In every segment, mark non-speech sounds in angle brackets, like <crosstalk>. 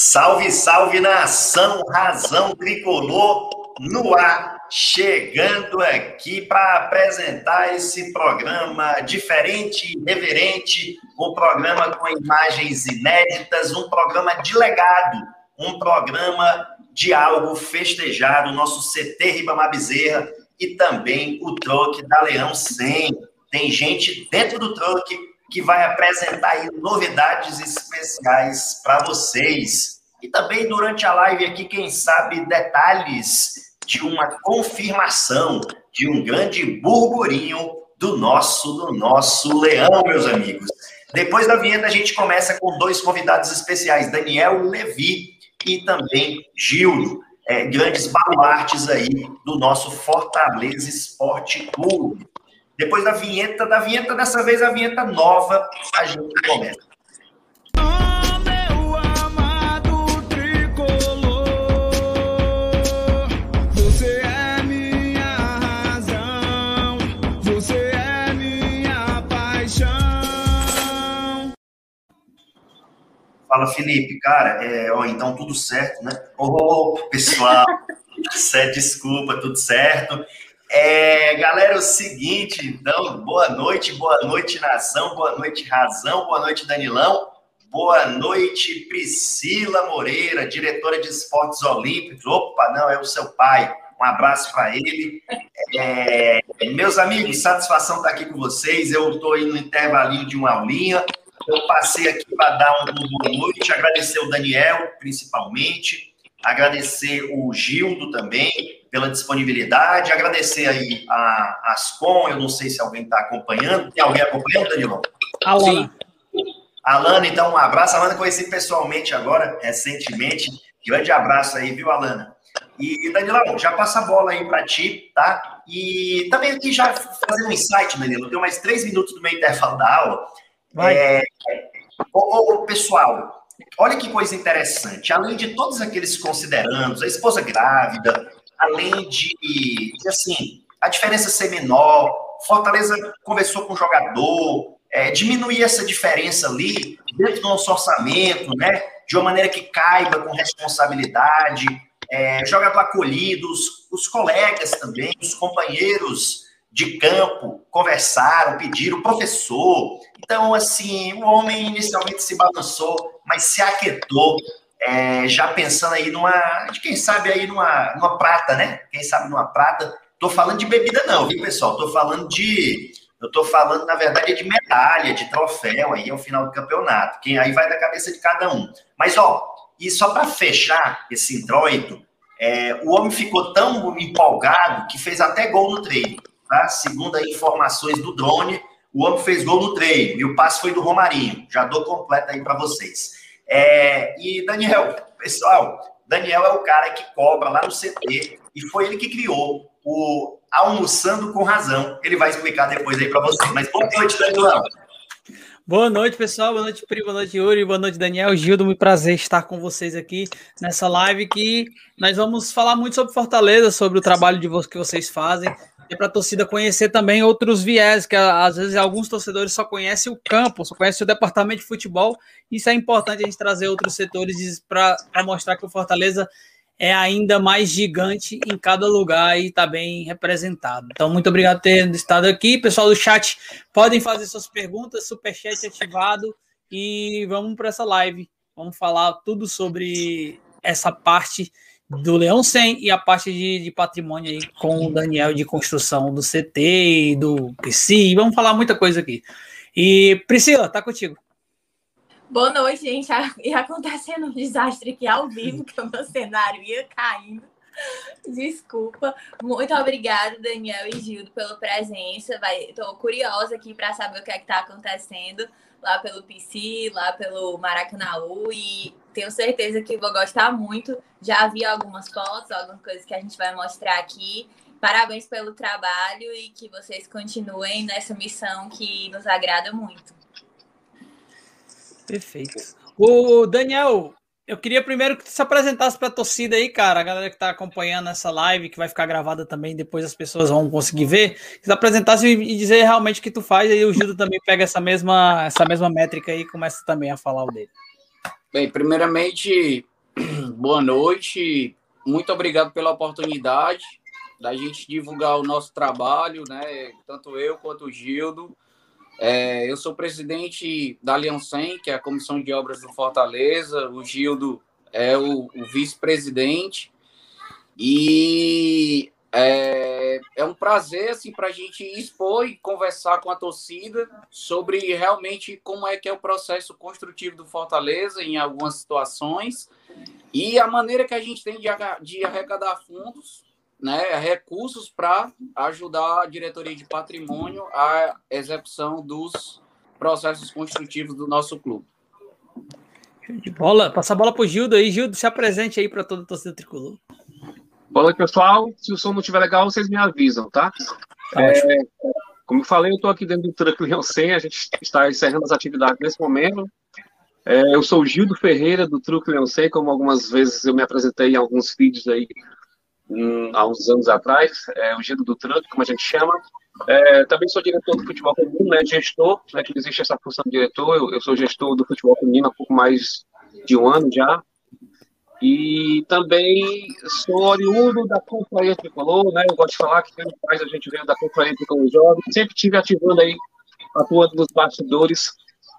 Salve, salve nação, razão tricolor no ar, chegando aqui para apresentar esse programa diferente, reverente, um programa com imagens inéditas, um programa de legado, um programa de algo festejado, nosso CT Ribamar Bezerra e também o troque da Leão 100. Tem gente dentro do troque que vai apresentar novidades especiais para vocês. E também durante a live aqui, quem sabe, detalhes de uma confirmação de um grande burburinho do nosso, do nosso leão, meus amigos. Depois da vinheta, a gente começa com dois convidados especiais, Daniel Levi e também Gildo, é, grandes baluartes aí do nosso Fortaleza Esporte Clube. Depois da vinheta, da vinheta, dessa vez a vinheta nova, a gente começa. Fala, Felipe, cara, é, ó, então tudo certo, né? Ô, oh, pessoal, <laughs> desculpa, tudo certo. É, galera, é o seguinte, então, boa noite, boa noite, nação, boa noite, razão, boa noite, Danilão, boa noite, Priscila Moreira, diretora de esportes olímpicos. Opa, não, é o seu pai. Um abraço para ele. É, meus amigos, satisfação estar aqui com vocês. Eu estou aí no intervalinho de uma aulinha. Eu passei aqui para dar uma boa noite, agradecer o Daniel, principalmente, agradecer o Gildo também, pela disponibilidade, agradecer aí a Ascom, eu não sei se alguém está acompanhando, tem alguém acompanhando, Danilo? Alana. Alana, então um abraço, Alana conheci pessoalmente agora, recentemente, grande abraço aí, viu, Alana? E, Danilão, já passa a bola aí para ti, tá? E também aqui já fazer um insight, Danilo, tem mais três minutos do meu intervalo da aula. Vai. É, ô, ô, pessoal, olha que coisa interessante. Além de todos aqueles considerandos, a esposa grávida, além de, de assim, a diferença ser menor, Fortaleza conversou com o jogador, é, diminuir essa diferença ali dentro do nosso orçamento, né? De uma maneira que caiba com responsabilidade, é, jogador acolhido, os, os colegas também, os companheiros de campo conversaram, pediram, professor. Então, assim, o homem inicialmente se balançou, mas se aquietou, é, já pensando aí numa, quem sabe aí numa, numa prata, né? Quem sabe numa prata. Tô falando de bebida não, viu, pessoal? Tô falando de, eu tô falando na verdade de medalha, de troféu aí ao final do campeonato. Quem aí vai da cabeça de cada um. Mas ó, e só para fechar esse introito, é, o homem ficou tão empolgado que fez até gol no treino, tá? Segundo as informações do drone, o homem fez gol no treino e o passe foi do Romarinho. Já dou completo aí para vocês. É, e Daniel, pessoal, Daniel é o cara que cobra lá no CT e foi ele que criou o Almoçando com Razão. Ele vai explicar depois aí para você. Mas boa noite, Daniel. Boa noite, pessoal. Boa noite, Pri. Boa noite, Yuri. Boa noite, Daniel. Gildo, muito prazer estar com vocês aqui nessa live que nós vamos falar muito sobre Fortaleza, sobre o trabalho de que vocês fazem é para a torcida conhecer também outros viés, que às vezes alguns torcedores só conhecem o campo, só conhecem o departamento de futebol. Isso é importante a gente trazer outros setores para mostrar que o Fortaleza é ainda mais gigante em cada lugar e está bem representado. Então, muito obrigado por ter estado aqui. Pessoal do chat, podem fazer suas perguntas, superchat ativado e vamos para essa live. Vamos falar tudo sobre essa parte do Leão 100 e a parte de, de, patrimônio aí com o Daniel de construção do CT, do PC. Vamos falar muita coisa aqui. E Priscila, tá contigo. Boa noite, gente. Ia acontecendo um desastre aqui ao vivo, que o meu cenário ia caindo. Desculpa. Muito obrigada, Daniel e Gildo, pela presença. Estou curiosa aqui para saber o que é que está acontecendo lá pelo PC, lá pelo Maracanãú e tenho certeza que vou gostar muito. Já vi algumas fotos, algumas coisas que a gente vai mostrar aqui. Parabéns pelo trabalho e que vocês continuem nessa missão que nos agrada muito. Perfeito. O Daniel, eu queria primeiro que tu se apresentasse para a torcida aí, cara, a galera que está acompanhando essa live, que vai ficar gravada também, depois as pessoas vão conseguir ver. Que se apresentasse e dizer realmente o que tu faz, aí o Gildo também pega essa mesma, essa mesma métrica aí e começa também a falar o dele. Bem, primeiramente, <clears throat> boa noite. Muito obrigado pela oportunidade da gente divulgar o nosso trabalho, né? Tanto eu quanto o Gildo. É, eu sou presidente da Aliancem, que é a Comissão de Obras do Fortaleza. O Gildo é o, o vice-presidente. E é, é um prazer assim, para a gente expor e conversar com a torcida sobre realmente como é que é o processo construtivo do Fortaleza em algumas situações e a maneira que a gente tem de, de arrecadar fundos, né, recursos para ajudar a diretoria de patrimônio a execução dos processos construtivos do nosso clube. De bola, passa a bola para o Gildo aí. Gildo, se apresente aí para toda a torcida tricolor. Boa noite, pessoal. Se o som não estiver legal, vocês me avisam, tá? tá é, como eu falei, eu estou aqui dentro do Truck Leão 100, a gente está encerrando as atividades nesse momento. É, eu sou o Gildo Ferreira, do Truque Leão 100, como algumas vezes eu me apresentei em alguns vídeos aí um, há uns anos atrás, é, o Gildo do Truque, como a gente chama. É, também sou diretor do futebol feminino, né, gestor, né, que existe essa função de diretor, eu, eu sou gestor do futebol feminino há pouco mais de um ano já, e também sou oriundo da Confraria Tricolor, né? Eu gosto de falar que quem faz a gente veio da Confraria Tricolor Jovem. Sempre tive ativando aí, atuando nos bastidores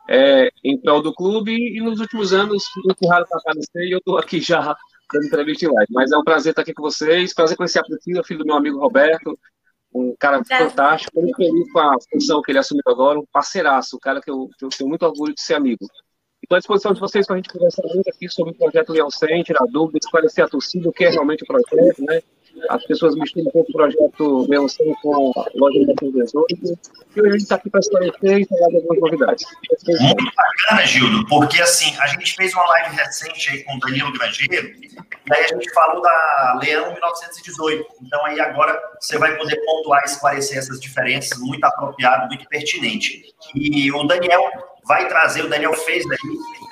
é, em prol do clube. E nos últimos anos, raro para aparecer e eu estou aqui já dando entrevista em live. Mas é um prazer estar aqui com vocês. Prazer conhecer a Priscila, filho do meu amigo Roberto. Um cara fantástico, muito feliz com a função que ele assumiu agora, um parceiraço, um cara que eu, que eu tenho muito orgulho de ser amigo. Estou à disposição de vocês para a gente conversar muito aqui sobre o projeto Leão 100, tirar dúvidas, esclarecer a torcida, o que é realmente o projeto, né? As pessoas misturam um pouco o projeto Leão 100 com a loja de 1918. E hoje a gente está aqui para esclarecer e falar de algumas novidades. Muito bacana, Gildo, porque assim, a gente fez uma live recente aí com o Danilo Grangeiro, e aí a gente falou da Leão 1918. Então aí agora você vai poder pontuar e esclarecer essas diferenças, muito apropriado, muito pertinente. E o Daniel vai trazer, o Daniel fez aí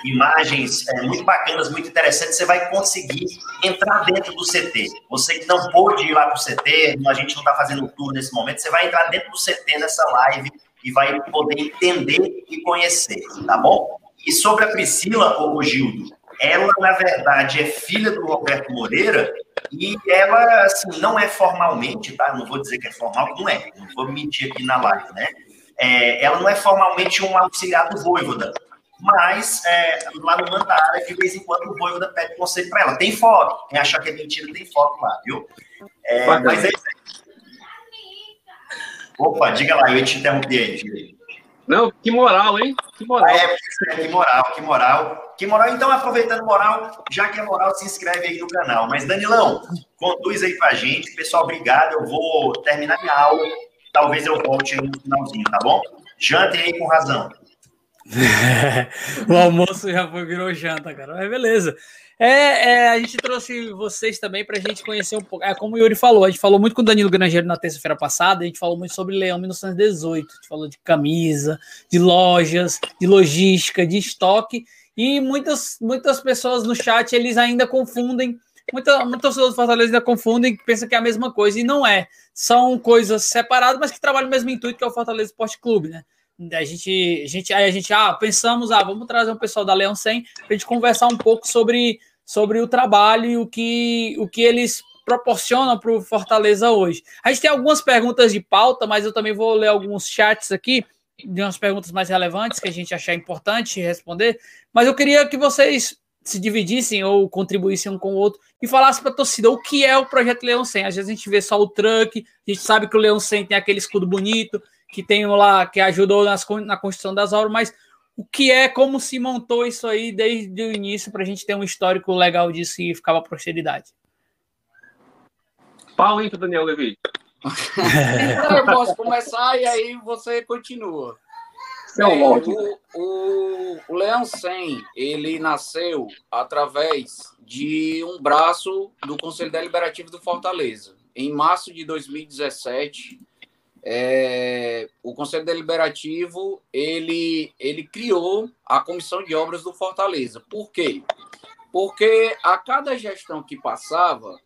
imagens é, muito bacanas, muito interessantes, você vai conseguir entrar dentro do CT. Você que não pôde ir lá para o CT, a gente não está fazendo o tour nesse momento, você vai entrar dentro do CT nessa live e vai poder entender e conhecer, tá bom? E sobre a Priscila, o Gildo, ela, na verdade, é filha do Roberto Moreira e ela, assim, não é formalmente, tá? Não vou dizer que é formal, não é. Não vou mentir aqui na live, né? É, ela não é formalmente um auxiliar do Voivoda, mas é, lá no Mandara, de vez em quando, o Voivoda pede conselho para ela. Tem foto. Quem achar que é mentira, tem foto lá, viu? É, mas é Opa, diga lá, eu te interrompi aí, Não, que moral, hein? Que moral. É, que moral, que moral. Que moral, então, aproveitando moral, já que é moral, se inscreve aí no canal. Mas, Danilão, conduz aí pra gente. Pessoal, obrigado. Eu vou terminar minha aula talvez eu volte no finalzinho, tá bom? Jantem aí com razão. <laughs> o almoço já foi, virou janta, cara. Mas beleza. É, é, a gente trouxe vocês também para a gente conhecer um pouco. É como o Yuri falou, a gente falou muito com o Danilo Grangeiro na terça-feira passada, a gente falou muito sobre Leão 1918, a gente falou de camisa, de lojas, de logística, de estoque, e muitas, muitas pessoas no chat eles ainda confundem Muita, muitos torcedores do Fortaleza ainda confundem, pensam que é a mesma coisa, e não é. São coisas separadas, mas que trabalham no mesmo intuito, que é o Fortaleza Esporte Clube, né? A gente, a gente, aí a gente, ah, pensamos, ah, vamos trazer um pessoal da Leão 100 para gente conversar um pouco sobre, sobre o trabalho e o que, o que eles proporcionam para o Fortaleza hoje. A gente tem algumas perguntas de pauta, mas eu também vou ler alguns chats aqui de umas perguntas mais relevantes que a gente achar importante responder. Mas eu queria que vocês se dividissem ou contribuíssem um com o outro e falassem para a torcida o que é o projeto Leão 100. Às vezes a gente vê só o truck, a gente sabe que o Leão 100 tem aquele escudo bonito, que tem lá, que ajudou nas, na construção das obras, mas o que é, como se montou isso aí desde o início para a gente ter um histórico legal disso e ficava prosperidade. Pau para Daniel Levi. <laughs> então eu posso começar e aí você continua. É, o, o, o Leão 100, ele nasceu através de um braço do Conselho Deliberativo do Fortaleza. Em março de 2017, é, o Conselho Deliberativo ele, ele criou a Comissão de Obras do Fortaleza. Por quê? Porque a cada gestão que passava,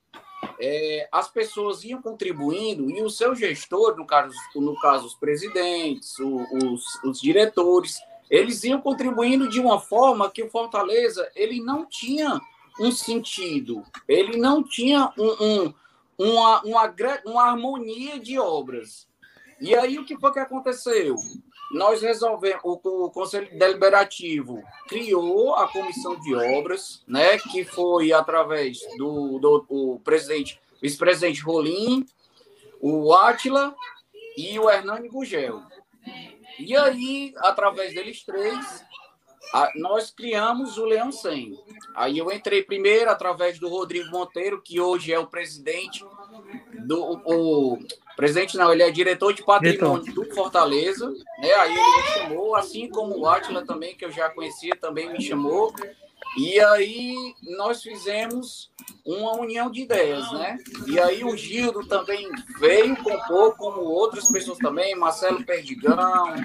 é, as pessoas iam contribuindo e o seu gestor, no caso, no caso os presidentes, o, os, os diretores, eles iam contribuindo de uma forma que o Fortaleza ele não tinha um sentido, ele não tinha um, um, uma, uma, uma harmonia de obras. E aí o que foi que aconteceu? Nós resolvemos, o, Conselho Deliberativo criou a comissão de obras, né, que foi através do, do presidente, vice-presidente Rolim, o Átila e o Hernani Gugel. E aí, através deles três, a, nós criamos o Leão 100. Aí eu entrei primeiro através do Rodrigo Monteiro, que hoje é o presidente do o, presidente não, ele é diretor de patrimônio diretor. do Fortaleza, né? Aí ele me chamou, assim como o Atila também, que eu já conhecia, também me chamou. E aí nós fizemos uma união de ideias, né? E aí o Gildo também veio compor, como outras pessoas também, Marcelo Perdigão,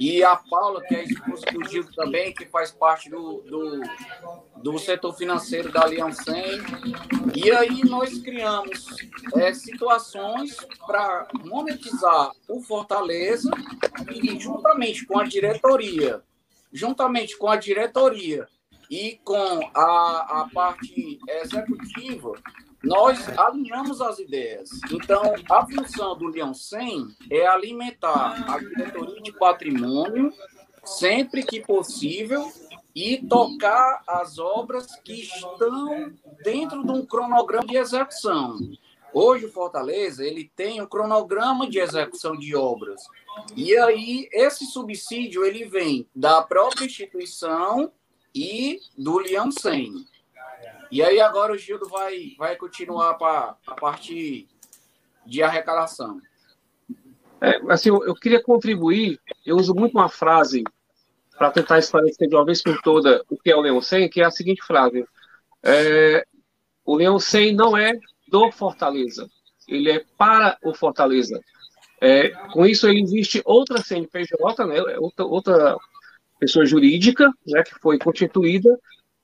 e a Paula, que é a esposa do Gildo também, que faz parte do, do, do setor financeiro da Aliança 100. E aí nós criamos é, situações para monetizar o Fortaleza e juntamente com a diretoria, juntamente com a diretoria e com a, a parte executiva, nós alinhamos as ideias. Então, a função do Leão 100 é alimentar a diretoria de patrimônio sempre que possível e tocar as obras que estão dentro de um cronograma de execução. Hoje o Fortaleza ele tem um cronograma de execução de obras. E aí esse subsídio ele vem da própria instituição e do Leão 100. E aí agora o Gildo vai, vai continuar para a parte de arrecadação. É, assim, eu, queria contribuir, eu uso muito uma frase para tentar esclarecer de uma vez por toda o que é o Leão 100, que é a seguinte frase. É, o Leão 100 não é do Fortaleza, ele é para o Fortaleza. É, com isso, ele existe outra CNPJ, né, outra, outra pessoa jurídica, né, que foi constituída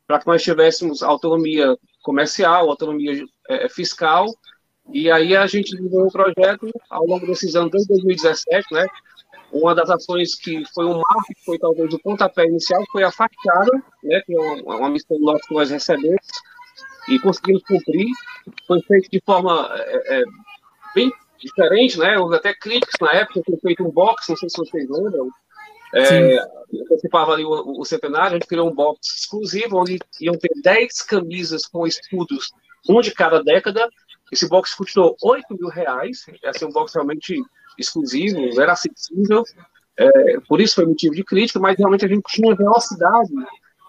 para que nós tivéssemos autonomia comercial, autonomia é, fiscal, e aí a gente desenvolveu um projeto ao longo desses anos, desde 2017, né, uma das ações que foi um marco, que foi talvez o pontapé inicial, foi a fachada, né, que é uma, uma missão nossa que nós recebemos, e conseguimos cumprir. Foi feito de forma é, é, bem diferente, né? Houve até críticas na época, foi feito um box, não sei se vocês lembram, é, antecipava ali o, o, centenário, a gente criou um box exclusivo, onde iam ter 10 camisas com escudos, um de cada década. Esse box custou 8 mil reais, é um box realmente exclusivo, era acessível, é, por isso foi motivo de crítica, mas realmente a gente tinha velocidade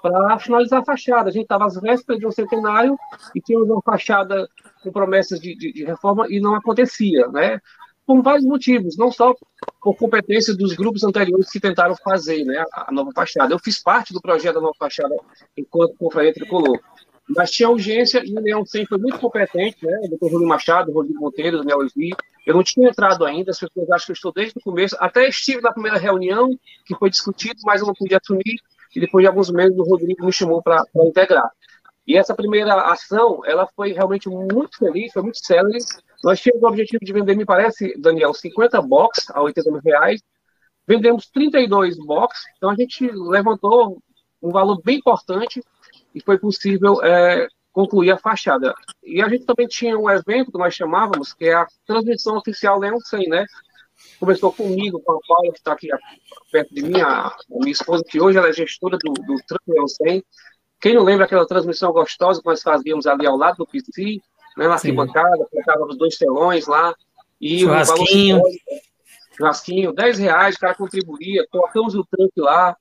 para finalizar a fachada. A gente estava às vésperas de um centenário e tínhamos uma fachada com promessas de, de, de reforma e não acontecia, né? Por vários motivos, não só por competência dos grupos anteriores que tentaram fazer né, a nova fachada. Eu fiz parte do projeto da nova fachada enquanto confraria tricolor. Mas tinha urgência e o Leão sempre foi muito competente, né? O doutor Rodrigo Machado, Rodrigo Monteiro, Daniel Levi. Eu não tinha entrado ainda, as pessoas acham que eu estou desde o começo. Até estive na primeira reunião, que foi discutido, mas eu não podia assumir. E depois de alguns meses, o Rodrigo me chamou para integrar. E essa primeira ação, ela foi realmente muito feliz, foi muito célere. Nós tínhamos o objetivo de vender, me parece, Daniel, 50 box a 80 mil reais. Vendemos 32 box, então a gente levantou um valor bem importante e foi possível é, concluir a fachada. E a gente também tinha um evento que nós chamávamos, que é a transmissão oficial Leão 100, né? Começou comigo, com a Paula, que está aqui perto de mim, a, minha esposa, que hoje ela é gestora do, do Leão 100. Quem não lembra aquela transmissão gostosa que nós fazíamos ali ao lado do PC, né, na arquibancada, colocava os dois telões lá. E churrasquinho. O valor, churrasquinho, 10 reais, o cara contribuía, colocamos o tanque lá.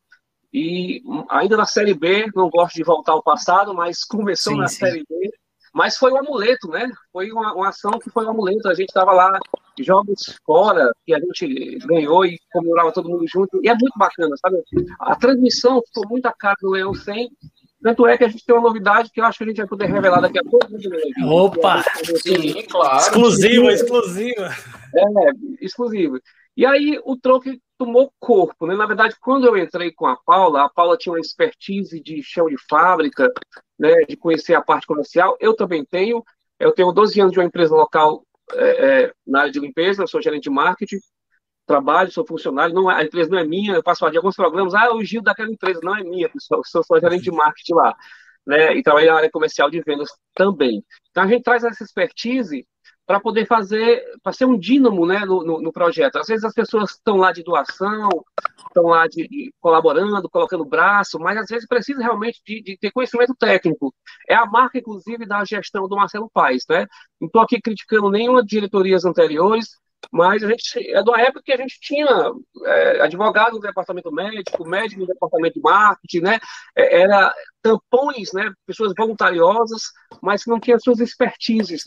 E ainda na Série B, não gosto de voltar ao passado, mas começou sim, na sim. Série B. Mas foi um amuleto, né? Foi uma, uma ação que foi um amuleto. A gente estava lá, jogos fora, que a gente ganhou e comemorava todo mundo junto. E é muito bacana, sabe? A transmissão ficou muito a cara do Leão 100 tanto é que a gente tem uma novidade que eu acho que a gente vai poder revelar daqui a pouco. Né, Opa! Sim, claro. Exclusiva, exclusiva. É, exclusiva. E aí o troque tomou corpo, né? Na verdade, quando eu entrei com a Paula, a Paula tinha uma expertise de chão de fábrica, né, de conhecer a parte comercial. Eu também tenho. Eu tenho 12 anos de uma empresa local é, é, na área de limpeza, eu sou gerente de marketing. Trabalho, sou funcionário, não, é, a empresa não é minha, eu passo de alguns programas, ah, o Gil daquela empresa, não é minha, pessoal, sou só gerente de marketing lá, né, e trabalho na área comercial de vendas também. Então a gente traz essa expertise para poder fazer, para ser um dínamo né, no, no, no, projeto. Às vezes as pessoas estão lá de doação, estão lá de, de, colaborando, colocando braço, mas às vezes precisa realmente de, de, ter conhecimento técnico. É a marca, inclusive, da gestão do Marcelo Paes. Né? Não estou aqui criticando nenhuma diretorias anteriores, mas a gente é de uma época que a gente tinha é, advogado no departamento médico, médico no departamento de marketing, né? É, era tampões, né? Pessoas voluntariosas, mas que não tinham suas expertises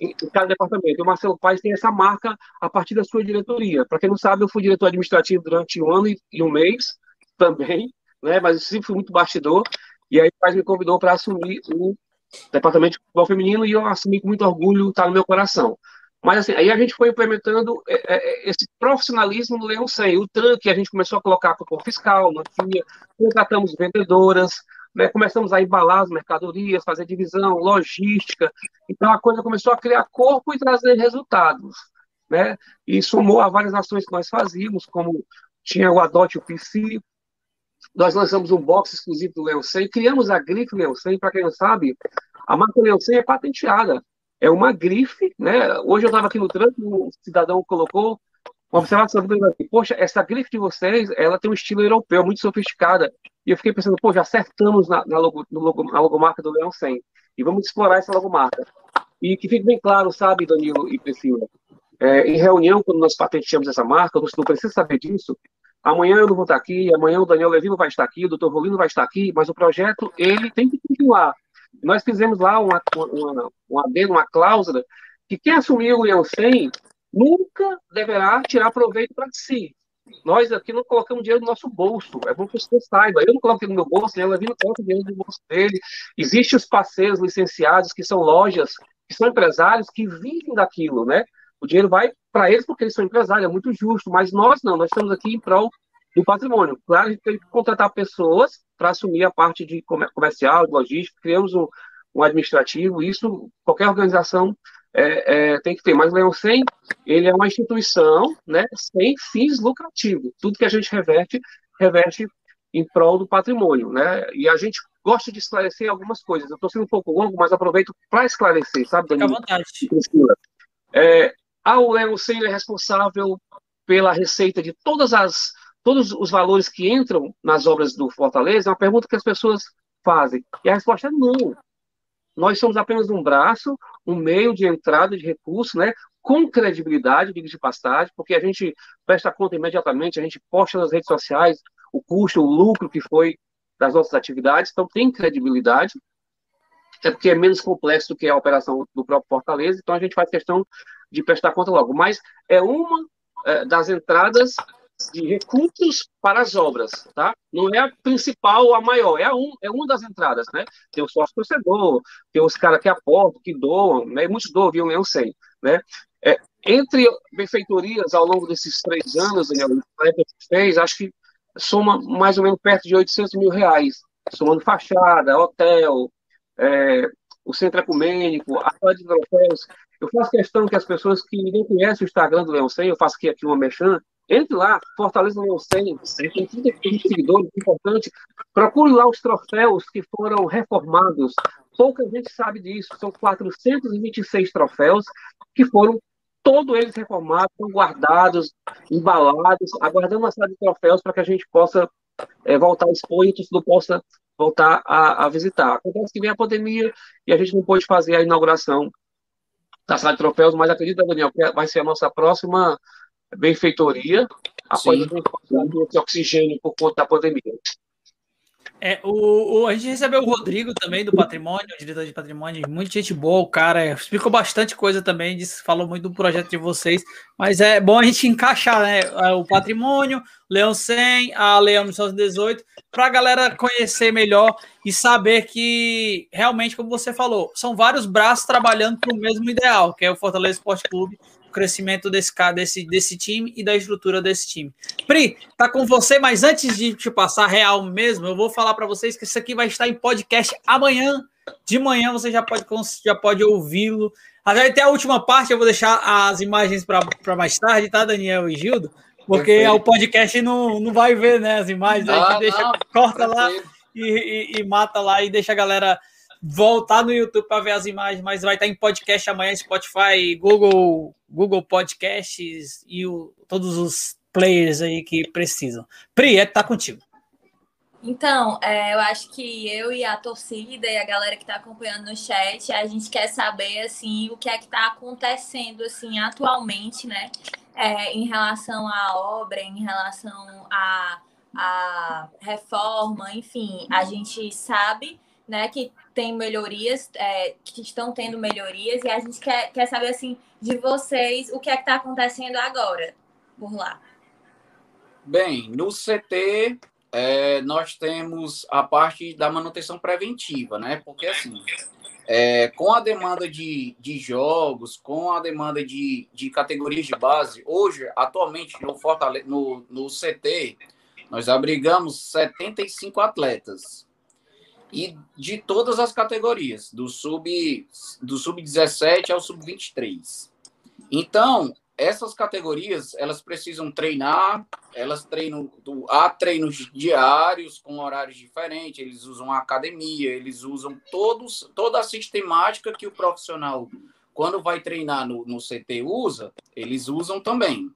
em, cada departamento. O Marcelo Paes tem essa marca a partir da sua diretoria. Para quem não sabe, eu fui diretor administrativo durante um ano e, e um mês também, né? Mas eu sempre fui muito bastidor. E aí o Paes me convidou para assumir o departamento de futebol feminino e eu assumi com muito orgulho, está no meu coração. Mas assim, aí a gente foi implementando é, é, esse profissionalismo no Leão 100. O TRAN, que a gente começou a colocar para o fiscal, não tinha, contratamos vendedoras, né, começamos a embalar as mercadorias, fazer divisão, logística. Então a coisa começou a criar corpo e trazer resultados. Né? E somou a várias ações que nós fazíamos, como tinha o Adote o PC, nós lançamos um box exclusivo do Leão 100, criamos a grife Leão 100, para quem não sabe, a marca Leão 100 é patenteada é uma grife, né? Hoje eu estava aqui no trânsito, um cidadão colocou uma observação, assim, poxa, essa grife de vocês, ela tem um estilo europeu, muito sofisticada. E eu fiquei pensando, pô, já acertamos na, na, logo, logo, na logomarca do Leão 100. E vamos explorar essa logomarca. E que fique bem claro, sabe, Danilo e Priscila, é, em reunião, quando nós patenteamos essa marca, você não precisa saber disso, amanhã eu não vou estar aqui, amanhã o Daniel Levino vai estar aqui, o doutor Rolino vai estar aqui, mas o projeto, ele tem que continuar. Nós fizemos lá uma, uma, uma, uma cláusula que quem assumir o 100 nunca deverá tirar proveito para si. Nós aqui não colocamos dinheiro no nosso bolso. É bom que você saiba. Eu não coloquei no meu bolso, né? o Levino coloca dinheiro no bolso dele. Existem os parceiros licenciados, que são lojas, que são empresários, que vivem daquilo, né? O dinheiro vai para eles porque eles são empresários, é muito justo. Mas nós não, nós estamos aqui em prol do patrimônio. Claro, a gente tem que contratar pessoas para assumir a parte de comercial, de logística, criamos um, um administrativo, isso qualquer organização é, é, tem que ter. Mas o Leão 100, ele é uma instituição né, sem fins lucrativos. Tudo que a gente reverte, reverte em prol do patrimônio. Né? E a gente gosta de esclarecer algumas coisas. Eu estou sendo um pouco longo, mas aproveito para esclarecer, sabe, Danilo? Fica à vontade. É, a Leão 100 é responsável pela receita de todas as todos os valores que entram nas obras do Fortaleza, é uma pergunta que as pessoas fazem. E a resposta é não. Nós somos apenas um braço, um meio de entrada de recurso, né? com credibilidade, de passagem, porque a gente presta conta imediatamente, a gente posta nas redes sociais o custo, o lucro que foi das nossas atividades, então tem credibilidade, é porque é menos complexo do que a operação do próprio Fortaleza, então a gente faz questão de prestar conta logo. Mas é uma é, das entradas de recursos para as obras, tá? Não é a principal a maior, é, a um, é uma das entradas, né? Tem o sócio torcedor, tem os caras que aportam, que doam, né? Muitos doam, viu? Eu sei, né? É, entre benfeitorias ao longo desses três anos, Daniel, fez, acho que soma mais ou menos perto de 800 mil reais, somando fachada, hotel, é, o centro ecumênico, a área de troféus. Eu faço questão que as pessoas que não conhecem o Instagram do Leão 100, eu faço aqui, aqui uma mexã, entre lá, Fortaleza não tem, tem 30 seguidores, importante. Procure lá os troféus que foram reformados. Pouca gente sabe disso. São 426 troféus que foram todos eles reformados, guardados, embalados, aguardando uma série de troféus para que a gente possa é, voltar a expor e o torcedor possa voltar a, a, visitar. Acontece que vem a pandemia e a gente não pôde fazer a inauguração da sala de troféus, mas acredita, Daniel, que vai ser a nossa próxima benfeitoria após o oxigênio por conta da pandemia. É, o, o, a gente recebeu o Rodrigo também do Patrimônio, o diretor de patrimônio, muita gente boa, o cara explicou bastante coisa também, disse, falou muito do projeto de vocês, mas é bom a gente encaixar né, o patrimônio, Leão 100, a Leão 1918, para a galera conhecer melhor e saber que realmente, como você falou, são vários braços trabalhando para o mesmo ideal, que é o Fortaleza Esporte Clube, crescimento desse, desse, desse time e da estrutura desse time. Pri, tá com você, mas antes de te passar real mesmo, eu vou falar para vocês que isso aqui vai estar em podcast amanhã. De manhã você já pode, já pode ouvi-lo. Até a última parte eu vou deixar as imagens para mais tarde, tá, Daniel e Gildo? Porque Perfeito. o podcast não, não vai ver né, as imagens, a gente ah, deixa, não, corta lá e, e, e, mata lá e deixa a galera voltar no YouTube para ver as imagens, mas vai estar em podcast amanhã, Spotify, Google, Google Podcasts e o, todos os players aí que precisam. Pri, é tá contigo. Então, é, eu acho que eu e a torcida e a galera que está acompanhando no chat, a gente quer saber assim o que é que está acontecendo assim atualmente, né? É, em relação à obra, em relação à, à reforma, enfim, a gente sabe né, que tem melhorias, é, que estão tendo melhorias, e a gente quer, quer saber assim de vocês o que é que está acontecendo agora por lá. Bem, no CT é, nós temos a parte da manutenção preventiva, né? Porque assim, é, com a demanda de, de jogos, com a demanda de, de categorias de base, hoje, atualmente, no, Fortale no, no CT, nós abrigamos 75 atletas. E de todas as categorias, do sub do sub-17 ao sub-23. Então, essas categorias elas precisam treinar, elas treinam, há treinos diários com horários diferentes, eles usam a academia, eles usam todos, toda a sistemática que o profissional, quando vai treinar no, no CT, usa, eles usam também.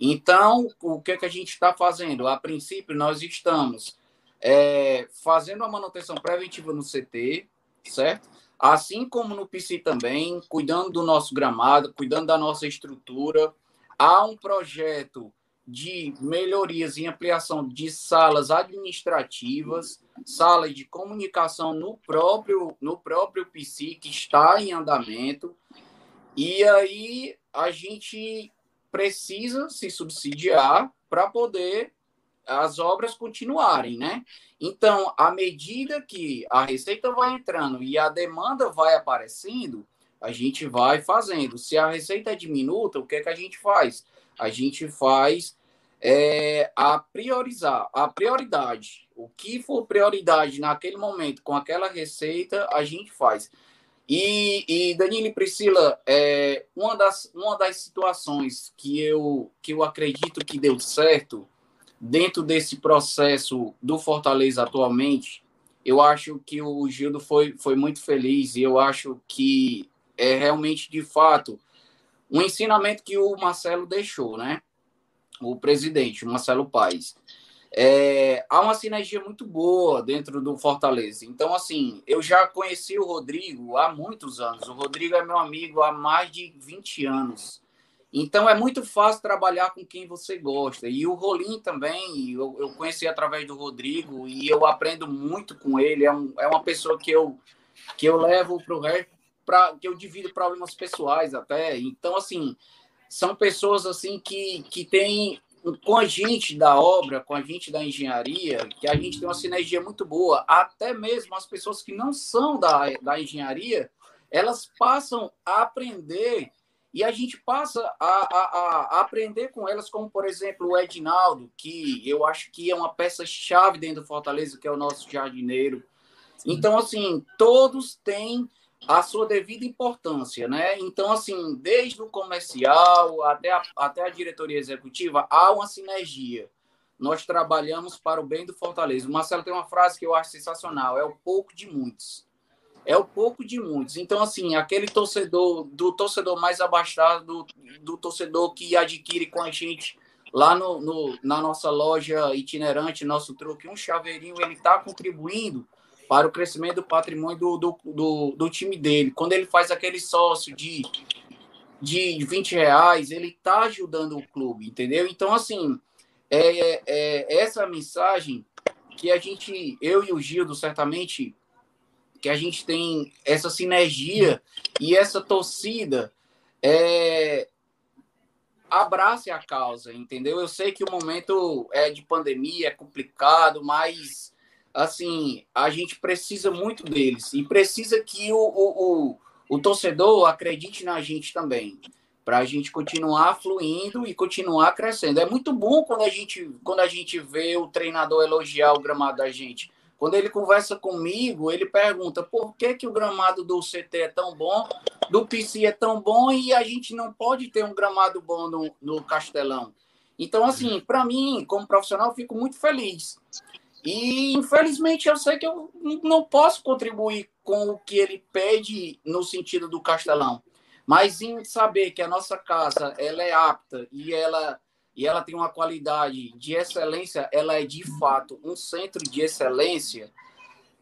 Então, o que, é que a gente está fazendo? A princípio, nós estamos é, fazendo a manutenção preventiva no CT, certo? Assim como no PC também, cuidando do nosso gramado, cuidando da nossa estrutura. Há um projeto de melhorias e ampliação de salas administrativas, salas de comunicação no próprio no próprio PC que está em andamento. E aí a gente precisa se subsidiar para poder as obras continuarem, né? Então, à medida que a receita vai entrando e a demanda vai aparecendo, a gente vai fazendo. Se a receita é diminuta, o que é que a gente faz? A gente faz é, a priorizar, a prioridade. O que for prioridade naquele momento com aquela receita, a gente faz. E, e Danilo e Priscila, é, uma, das, uma das situações que eu, que eu acredito que deu certo dentro desse processo do Fortaleza atualmente, eu acho que o Gildo foi, foi muito feliz e eu acho que é realmente, de fato, um ensinamento que o Marcelo deixou, né? O presidente, o Marcelo Paes. É, há uma sinergia muito boa dentro do Fortaleza. Então, assim, eu já conheci o Rodrigo há muitos anos. O Rodrigo é meu amigo há mais de 20 anos. Então é muito fácil trabalhar com quem você gosta. E o Rolim também, eu, eu conheci através do Rodrigo e eu aprendo muito com ele. É, um, é uma pessoa que eu, que eu levo para o resto, pra, que eu divido problemas pessoais até. Então, assim, são pessoas assim que, que têm com a gente da obra, com a gente da engenharia, que a gente tem uma sinergia muito boa. Até mesmo as pessoas que não são da, da engenharia, elas passam a aprender e a gente passa a, a, a, aprender com elas, como, por exemplo, o Edinaldo, que eu acho que é uma peça-chave dentro do Fortaleza, que é o nosso jardineiro. Então, assim, todos têm a sua devida importância, né? Então, assim, desde o comercial até a, até a diretoria executiva, há uma sinergia. Nós trabalhamos para o bem do Fortaleza. O Marcelo tem uma frase que eu acho sensacional: é o pouco de muitos é o pouco de muitos. Então, assim, aquele torcedor, do torcedor mais abastado, do, do torcedor que adquire com a gente lá no, no, na nossa loja itinerante, nosso truque, um chaveirinho, ele está contribuindo para o crescimento do patrimônio do, do, do, do, time dele. Quando ele faz aquele sócio de, de 20 reais, ele está ajudando o clube, entendeu? Então, assim, é, é essa mensagem que a gente, eu e o Gildo, certamente que a gente tem essa sinergia e essa torcida é, abrace a causa, entendeu? Eu sei que o momento é de pandemia, é complicado, mas assim, a gente precisa muito deles e precisa que o, o, o, o torcedor acredite na gente também, para a gente continuar fluindo e continuar crescendo. É muito bom quando a gente, quando a gente vê o treinador elogiar o gramado da gente. Quando ele conversa comigo, ele pergunta por que, que o gramado do CT é tão bom, do PC é tão bom e a gente não pode ter um gramado bom no, no Castelão. Então, assim, para mim, como profissional, fico muito feliz. E, infelizmente, eu sei que eu não posso contribuir com o que ele pede no sentido do Castelão. Mas em saber que a nossa casa ela é apta e ela, e ela tem uma qualidade de excelência, ela é de fato um centro de excelência,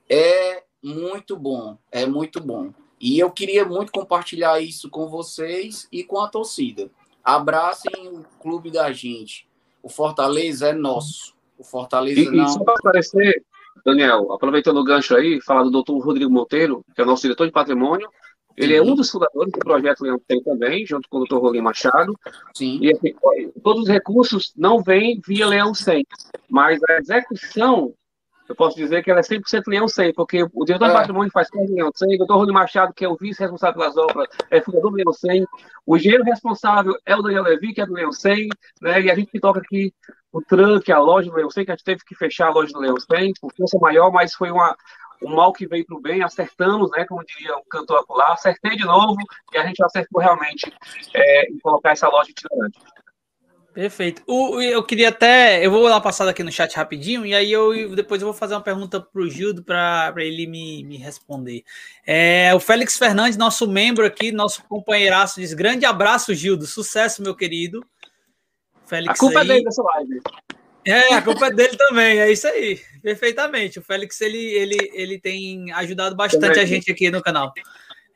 é muito bom, é muito bom. E eu queria muito compartilhar isso com vocês e com a torcida. Abracem o clube da gente. O Fortaleza é nosso. O Fortaleza e, não. E só para aparecer, Daniel, aproveitando o gancho aí, falar do doutor Rodrigo Monteiro, que é o nosso diretor de patrimônio. Ele é um dos fundadores do projeto Leão Tem também, junto com o doutor Rolim Machado. Sim. E assim, todos os recursos não vêm via Leão 100, mas a execução eu posso dizer que ela é 100% Leão 100, porque o diretor é. de patrimônio faz parte do Leão 100, o doutor Rony Machado, que é o vice-responsável pelas obras, é fundador do Leão 100, o engenheiro responsável é o Daniel Levi, que é do Leão 100, né, e a gente que toca aqui o tranque, a loja do Leão 100, que a gente teve que fechar a loja do Leão 100, por força maior, mas foi uma, um mal que veio para o bem, acertamos, né, como diria o cantor acolá, acertei de novo, e a gente acertou realmente é, em colocar essa loja itinerante. Perfeito. O, eu queria até. Eu vou dar uma passada aqui no chat rapidinho, e aí eu depois eu vou fazer uma pergunta para o Gildo para ele me, me responder. É, o Félix Fernandes, nosso membro aqui, nosso companheiraço, diz: grande abraço, Gildo. Sucesso, meu querido. Félix a culpa é aí. é dele dessa live. É, a culpa é dele também, é isso aí. Perfeitamente. O Félix ele, ele, ele tem ajudado bastante a gente aqui no canal.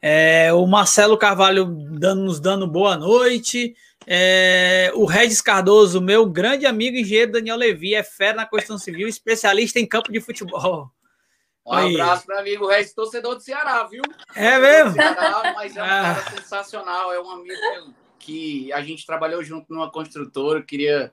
É, o Marcelo Carvalho dando, nos dando boa noite. É, o Regis Cardoso, meu grande amigo engenheiro Daniel Levi, é fera na construção civil, especialista em campo de futebol. Um <laughs> Aí. abraço para amigo Regis, torcedor do Ceará, viu? É mesmo? Ceará, mas é um ah. cara sensacional, é um amigo que a gente trabalhou junto numa construtora, queria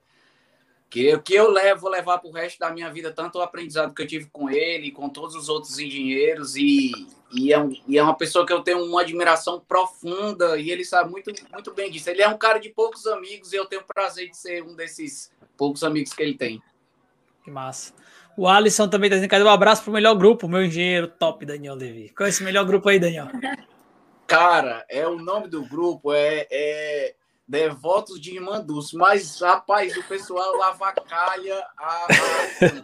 que, que eu levo, vou levar para o resto da minha vida, tanto o aprendizado que eu tive com ele, com todos os outros engenheiros, e, e, é, um, e é uma pessoa que eu tenho uma admiração profunda, e ele sabe muito, muito bem disso. Ele é um cara de poucos amigos, e eu tenho o prazer de ser um desses poucos amigos que ele tem. Que massa. O Alisson também está dizendo, cadê um abraço para o melhor grupo, meu engenheiro top, Daniel Levi. Qual é esse melhor grupo aí, Daniel? Cara, é o nome do grupo, é, é devotos de Irmã Dulce, mas, rapaz, o pessoal avacalha a,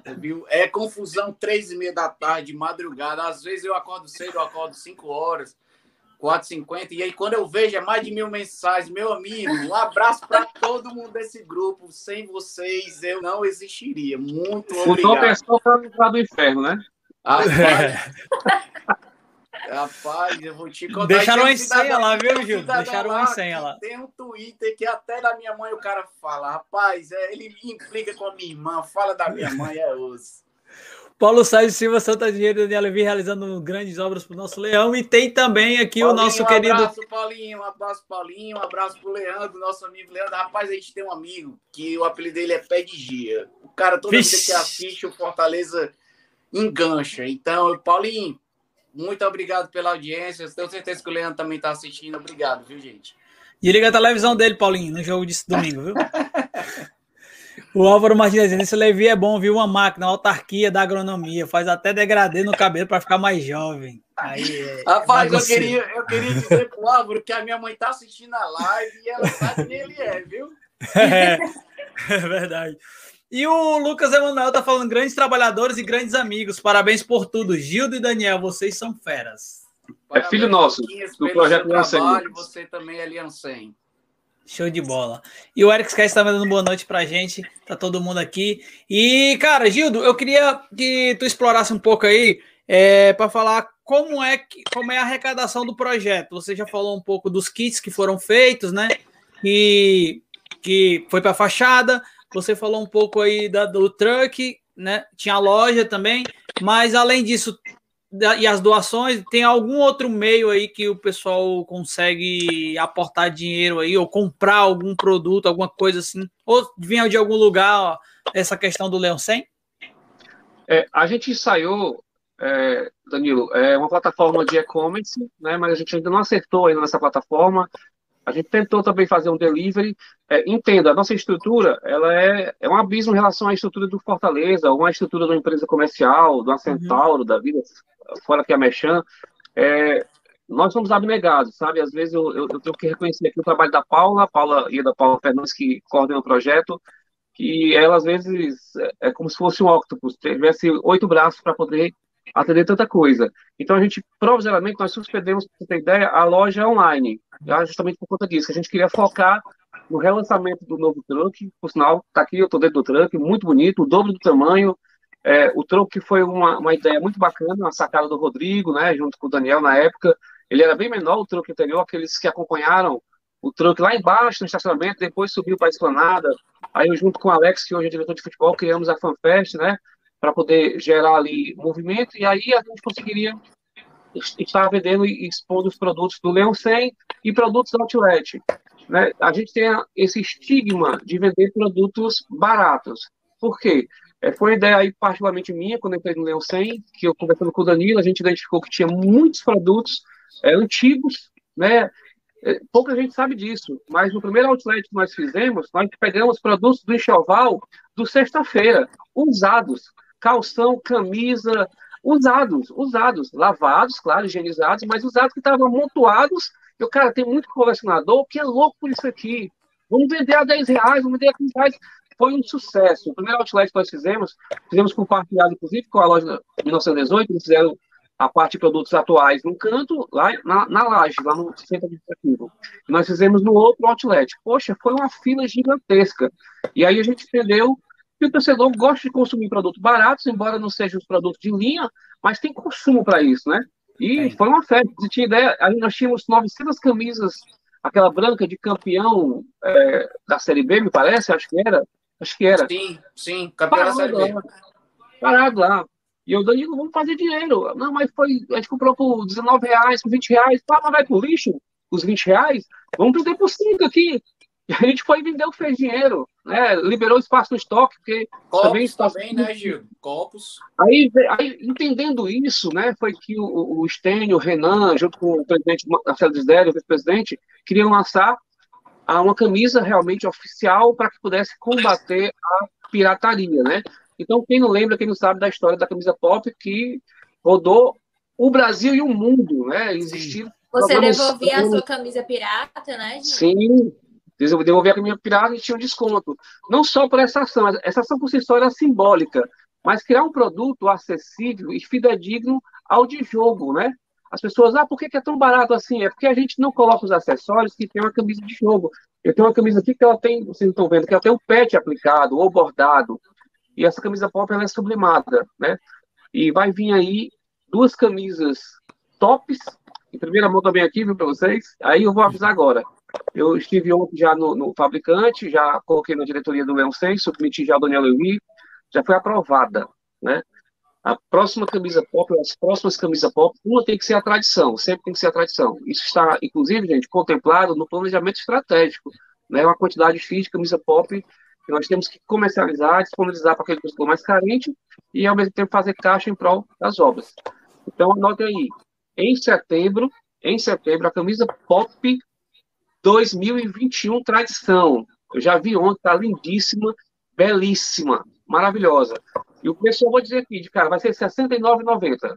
a viu? É confusão três e meia da tarde, madrugada. Às vezes eu acordo cedo, eu acordo cinco horas, quatro cinquenta, e aí quando eu vejo é mais de mil mensagens. Meu amigo, um abraço para todo mundo desse grupo. Sem vocês eu não existiria. Muito obrigado. O pessoal para do inferno, né? Ah, é. <laughs> <laughs> Rapaz, eu vou te contar. Deixaram em senha lá, viu, Gil? Deixaram em senha lá. Tem um Twitter que até da minha mãe o cara fala. Rapaz, é, ele implica com a minha irmã, fala da minha mãe, é osso. Paulo Sérgio Silva, Santa Dinheiro e Daniela Levi realizando grandes obras para o nosso Leão. E tem também aqui Paulinho, o nosso querido. Um abraço, Paulinho. Um abraço, Paulinho. Um abraço para o Leandro, nosso amigo Leandro. Rapaz, a gente tem um amigo que o apelido dele é Pé de Gia. O cara, toda vez que assiste o Fortaleza, engancha. Então, Paulinho, muito obrigado pela audiência. Tenho certeza que o Leandro também está assistindo. Obrigado, viu, gente? E liga a televisão dele, Paulinho, no jogo de domingo, viu? <laughs> o Álvaro Martins esse Levi é bom, viu? Uma máquina, uma autarquia da agronomia. Faz até degradê no cabelo para ficar mais jovem. Aí, é Rapaz, eu queria, eu queria dizer pro Álvaro que a minha mãe tá assistindo a live e ela sabe quem ele é, viu? <laughs> É, é verdade. E o Lucas Emanuel tá falando grandes trabalhadores e grandes amigos. Parabéns por tudo. Gildo e Daniel, vocês são feras. é filho nosso, do projeto Liancem. Você também é Liancem. Show de bola. E o Eric Sky está dando boa noite pra gente. Tá todo mundo aqui. E, cara, Gildo, eu queria que tu explorasse um pouco aí é, para falar como é, que, como é a arrecadação do projeto. Você já falou um pouco dos kits que foram feitos, né? E que foi para fachada. Você falou um pouco aí da, do truck, né? Tinha a loja também, mas além disso, da, e as doações, tem algum outro meio aí que o pessoal consegue aportar dinheiro aí, ou comprar algum produto, alguma coisa assim? Ou vinha de algum lugar ó, essa questão do Leão 100? É, a gente ensaiou, é, Danilo, é uma plataforma de e-commerce, né, mas a gente ainda não acertou ainda nessa plataforma. A gente tentou também fazer um delivery. É, entenda, a nossa estrutura ela é, é um abismo em relação à estrutura do Fortaleza, ou uma estrutura de uma empresa comercial, de uma Centauro, uhum. da vida, fora que a Mechan. É, nós somos abnegados, sabe? Às vezes eu, eu, eu, tenho que reconhecer aqui o trabalho da Paula, a Paula e da Paula Fernandes, que coordena o projeto. que ela às vezes é, é como se fosse um octopus, tivesse oito braços para poder atender tanta coisa. Então a gente, provisoriamente, nós suspendemos, para você ter ideia, a loja online, já justamente por conta disso, a gente queria focar no relançamento do novo truck, por sinal, está aqui, eu estou dentro do truck, muito bonito, o dobro do tamanho, é, o truck foi uma, uma ideia muito bacana, uma sacada do Rodrigo, né, junto com o Daniel na época, ele era bem menor, o truck anterior, aqueles que acompanharam o truck lá embaixo no estacionamento, depois subiu para a esplanada, aí eu junto com o Alex, que hoje é diretor de futebol, criamos a FanFest, né, para poder gerar ali movimento, e aí a gente conseguiria estar vendendo e expondo os produtos do Leão 100 e produtos outlet. Né? A gente tem esse estigma de vender produtos baratos. Por quê? É, foi uma ideia aí particularmente minha, quando eu entrei no Leão 100, que eu conversando com o Danilo, a gente identificou que tinha muitos produtos é, antigos, né? É, pouca gente sabe disso, mas no primeiro outlet que nós fizemos, nós pegamos produtos do enxoval do sexta-feira, usados, calção, camisa, usados, usados, lavados, claro, higienizados, mas usados que estavam amontoados. Eu, cara, tem muito colecionador que é louco por isso aqui. Vamos vender a 10 reais, vamos vender a 15 reais. Foi um sucesso. O primeiro outlet que nós fizemos, fizemos compartilhado, inclusive, com a loja 1918, eles fizeram a parte de produtos atuais num canto, lá na, na laje, lá no centro administrativo. E nós fizemos no outro outlet. Poxa, foi uma fila gigantesca. E aí a gente entendeu e o torcedor gosta de consumir produtos baratos, embora não sejam os produtos de linha, mas tem consumo para isso, né? E foi uma festa. Você tinha ideia, aí nós tínhamos 900 camisas, aquela branca de campeão é, da Série B, me parece, acho que era. Acho que era. Sim, sim, campeão da Série B. Lá, parado lá. E eu, Danilo, vamos fazer dinheiro. Não, mas foi, a gente comprou por 19 reais, por 20 reais. Mas vai pro lixo, os 20 reais. Vamos vender por 5 aqui. E a gente foi vender o que fez dinheiro, né? Liberou espaço no estoque, porque Copos também, espaço... também né, Gil? Copos. Aí, aí, entendendo isso, né, foi que o, o Stênio, o Renan, junto com o presidente Marcelo Desdério, o vice-presidente, queriam lançar uma camisa realmente oficial para que pudesse combater a pirataria, né? Então, quem não lembra, quem não sabe da história da camisa pop, que rodou o Brasil e o mundo, né? Existiram você devolvia a sua camisa pirata, né, Gil? Sim, devolver a minha pirata e tinha um desconto. Não só por essa ação, essa ação por si só era simbólica, mas criar um produto acessível e fidedigno ao de jogo, né? As pessoas, ah, por que é tão barato assim? É porque a gente não coloca os acessórios que tem uma camisa de jogo. Eu tenho uma camisa aqui que ela tem, vocês estão vendo, que ela tem um pet aplicado ou bordado. E essa camisa pop ela é sublimada, né? E vai vir aí duas camisas tops, em primeira mão também aqui, viu, para vocês. Aí eu vou avisar agora. Eu estive ontem já no, no, fabricante, já coloquei na diretoria do Leão 6, submeti já ao Daniel Lewi, já foi aprovada, né? A próxima camisa pop, as próximas camisas pop, uma tem que ser a tradição, sempre tem que ser a tradição. Isso está, inclusive, gente, contemplado no planejamento estratégico, né? Uma quantidade X de camisa pop que nós temos que comercializar, disponibilizar para aquele pessoal mais carente e, ao mesmo tempo, fazer caixa em prol das obras. Então, anote aí, em setembro, em setembro, a camisa pop 2021 tradição. Eu já vi ontem, tá lindíssima, belíssima, maravilhosa. E o preço eu vou dizer aqui, de cara, vai ser R$ 69,90. R$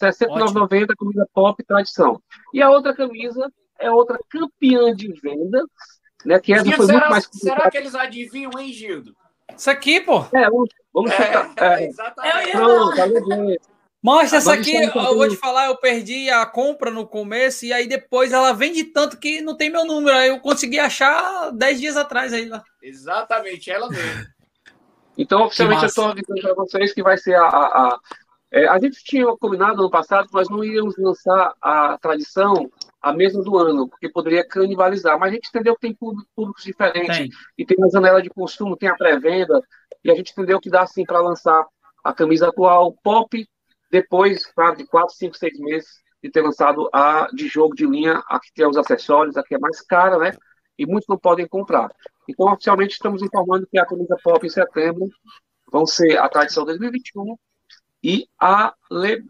69,90 camisa pop tradição. E a outra camisa é outra campeã de vendas, né? Que essa foi será, muito mais Será que eles adivinham, hein, Gildo? Isso aqui, pô. É, vamos, vamos é, É, exatamente. Pronto, tá Mostra essa aqui, eu vou te falar, eu perdi a compra no começo e aí depois ela vende tanto que não tem meu número. Aí eu consegui achar 10 dias atrás aí lá. Exatamente, ela mesmo. <laughs> Então, oficialmente, eu estou avisando para vocês que vai ser a. A, a, é, a gente tinha combinado no passado que nós não íamos lançar a tradição a mesma do ano, porque poderia canibalizar. Mas a gente entendeu que tem públicos diferentes tem. e tem uma janela de consumo, tem a pré-venda, e a gente entendeu que dá assim para lançar a camisa atual pop depois de quatro, cinco, seis meses de ter lançado a de jogo de linha, a que tem os acessórios, a que é mais cara, né? E muitos não podem comprar. Então, oficialmente, estamos informando que a camisa pop em setembro vão ser a tradição 2021 e a Le.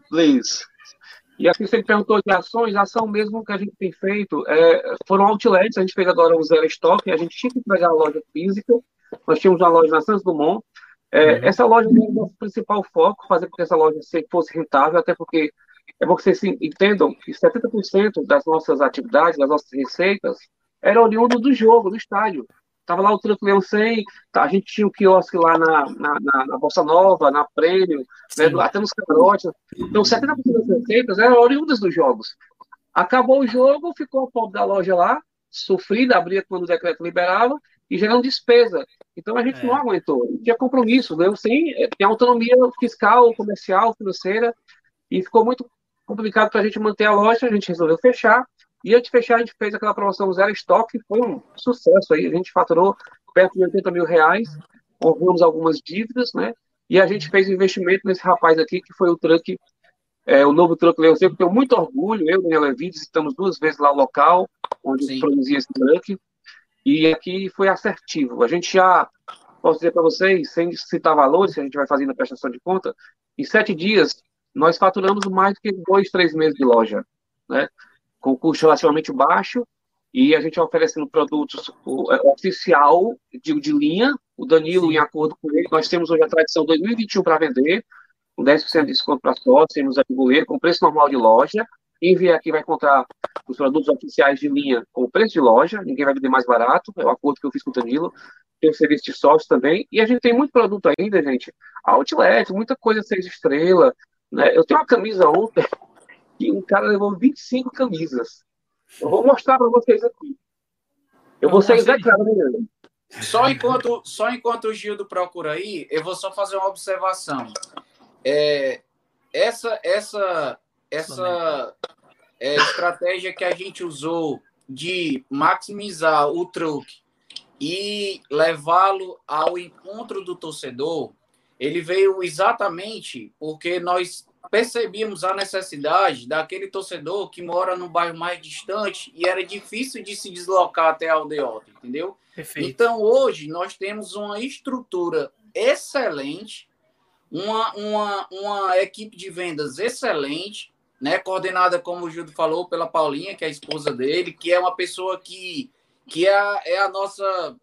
E aqui você perguntou de ações, a ação mesmo que a gente tem feito é, foram outlets, a gente fez agora um zero estoque, a gente tinha que pegar a loja física, nós tínhamos uma loja na Santos Dumont, é, uhum. Essa loja é o nosso principal foco, fazer com que essa loja fosse rentável, até porque é bom que vocês entendam que 70% das nossas atividades, das nossas receitas, era oriundo do jogo, do estádio. Tava lá o Truque Leão 100, tá, a gente tinha o um quiosque lá na, na, na, na Bossa Nova, na Prêmio, né, até nos camarotes. Então, 70% das receitas eram oriundas dos jogos. Acabou o jogo, ficou o pobre da loja lá, sofrida, abria quando o decreto liberava, e gerando despesa. Então a gente é. não aguentou. Tinha compromisso, né? É, tem autonomia fiscal, comercial, financeira, e ficou muito complicado para a gente manter a loja. A gente resolveu fechar. E antes de fechar, a gente fez aquela promoção zero estoque, foi um sucesso aí. A gente faturou perto de 80 mil reais, honramos algumas dívidas, né? E a gente fez investimento nesse rapaz aqui, que foi o truck, é, o novo truck Leão Seco. Tenho muito orgulho, eu e o Daniel Levi, visitamos duas vezes lá o local onde Sim. produzia esse truck. E aqui foi assertivo. A gente já, posso dizer para vocês, sem citar valores, que a gente vai fazendo a prestação de conta, em sete dias nós faturamos mais do que dois, três meses de loja, né? Com custo relativamente baixo e a gente oferecendo produtos é, oficial de, de linha. O Danilo, Sim. em acordo com ele, nós temos hoje a tradição 2021 para vender, com 10% de desconto para sócios, temos a Buleiro, com preço normal de loja, quem vier aqui vai encontrar os produtos oficiais de linha com preço de loja, ninguém vai vender mais barato, é o acordo que eu fiz com o Danilo. Tem o serviço de sócio também. E a gente tem muito produto ainda, gente. Outlet, muita coisa seis estrelas. Né? Eu tenho uma camisa ontem <laughs> e um cara levou 25 camisas. Eu vou mostrar para vocês aqui. Eu vou ser execrado amanhã. Só enquanto, só enquanto o Gildo procura aí, eu vou só fazer uma observação. É, essa, essa, essa é, estratégia que a gente usou de maximizar o truque e levá-lo ao encontro do torcedor, ele veio exatamente porque nós percebíamos a necessidade daquele torcedor que mora no bairro mais distante e era difícil de se deslocar até a aldeota, entendeu? Perfeito. Então, hoje, nós temos uma estrutura excelente, uma, uma, uma equipe de vendas excelente, né, coordenada, como o Gildo falou, pela Paulinha, que é a esposa dele, que é uma pessoa que, que é, a, é a nossa.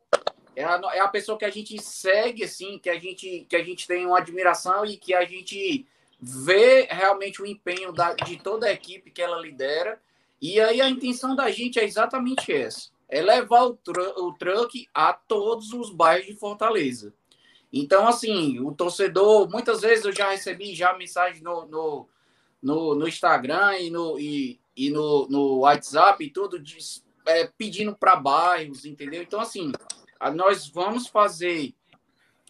É a, é a pessoa que a gente segue, assim, que a gente, que a gente tem uma admiração e que a gente vê realmente o empenho da, de toda a equipe que ela lidera. E aí a intenção da gente é exatamente essa: é levar o, tr o truck a todos os bairros de Fortaleza. Então, assim, o torcedor, muitas vezes eu já recebi já mensagem no, no no, no Instagram e no, e, e no, no WhatsApp e tudo, de, é, pedindo para bairros, entendeu? Então, assim, a, nós vamos fazer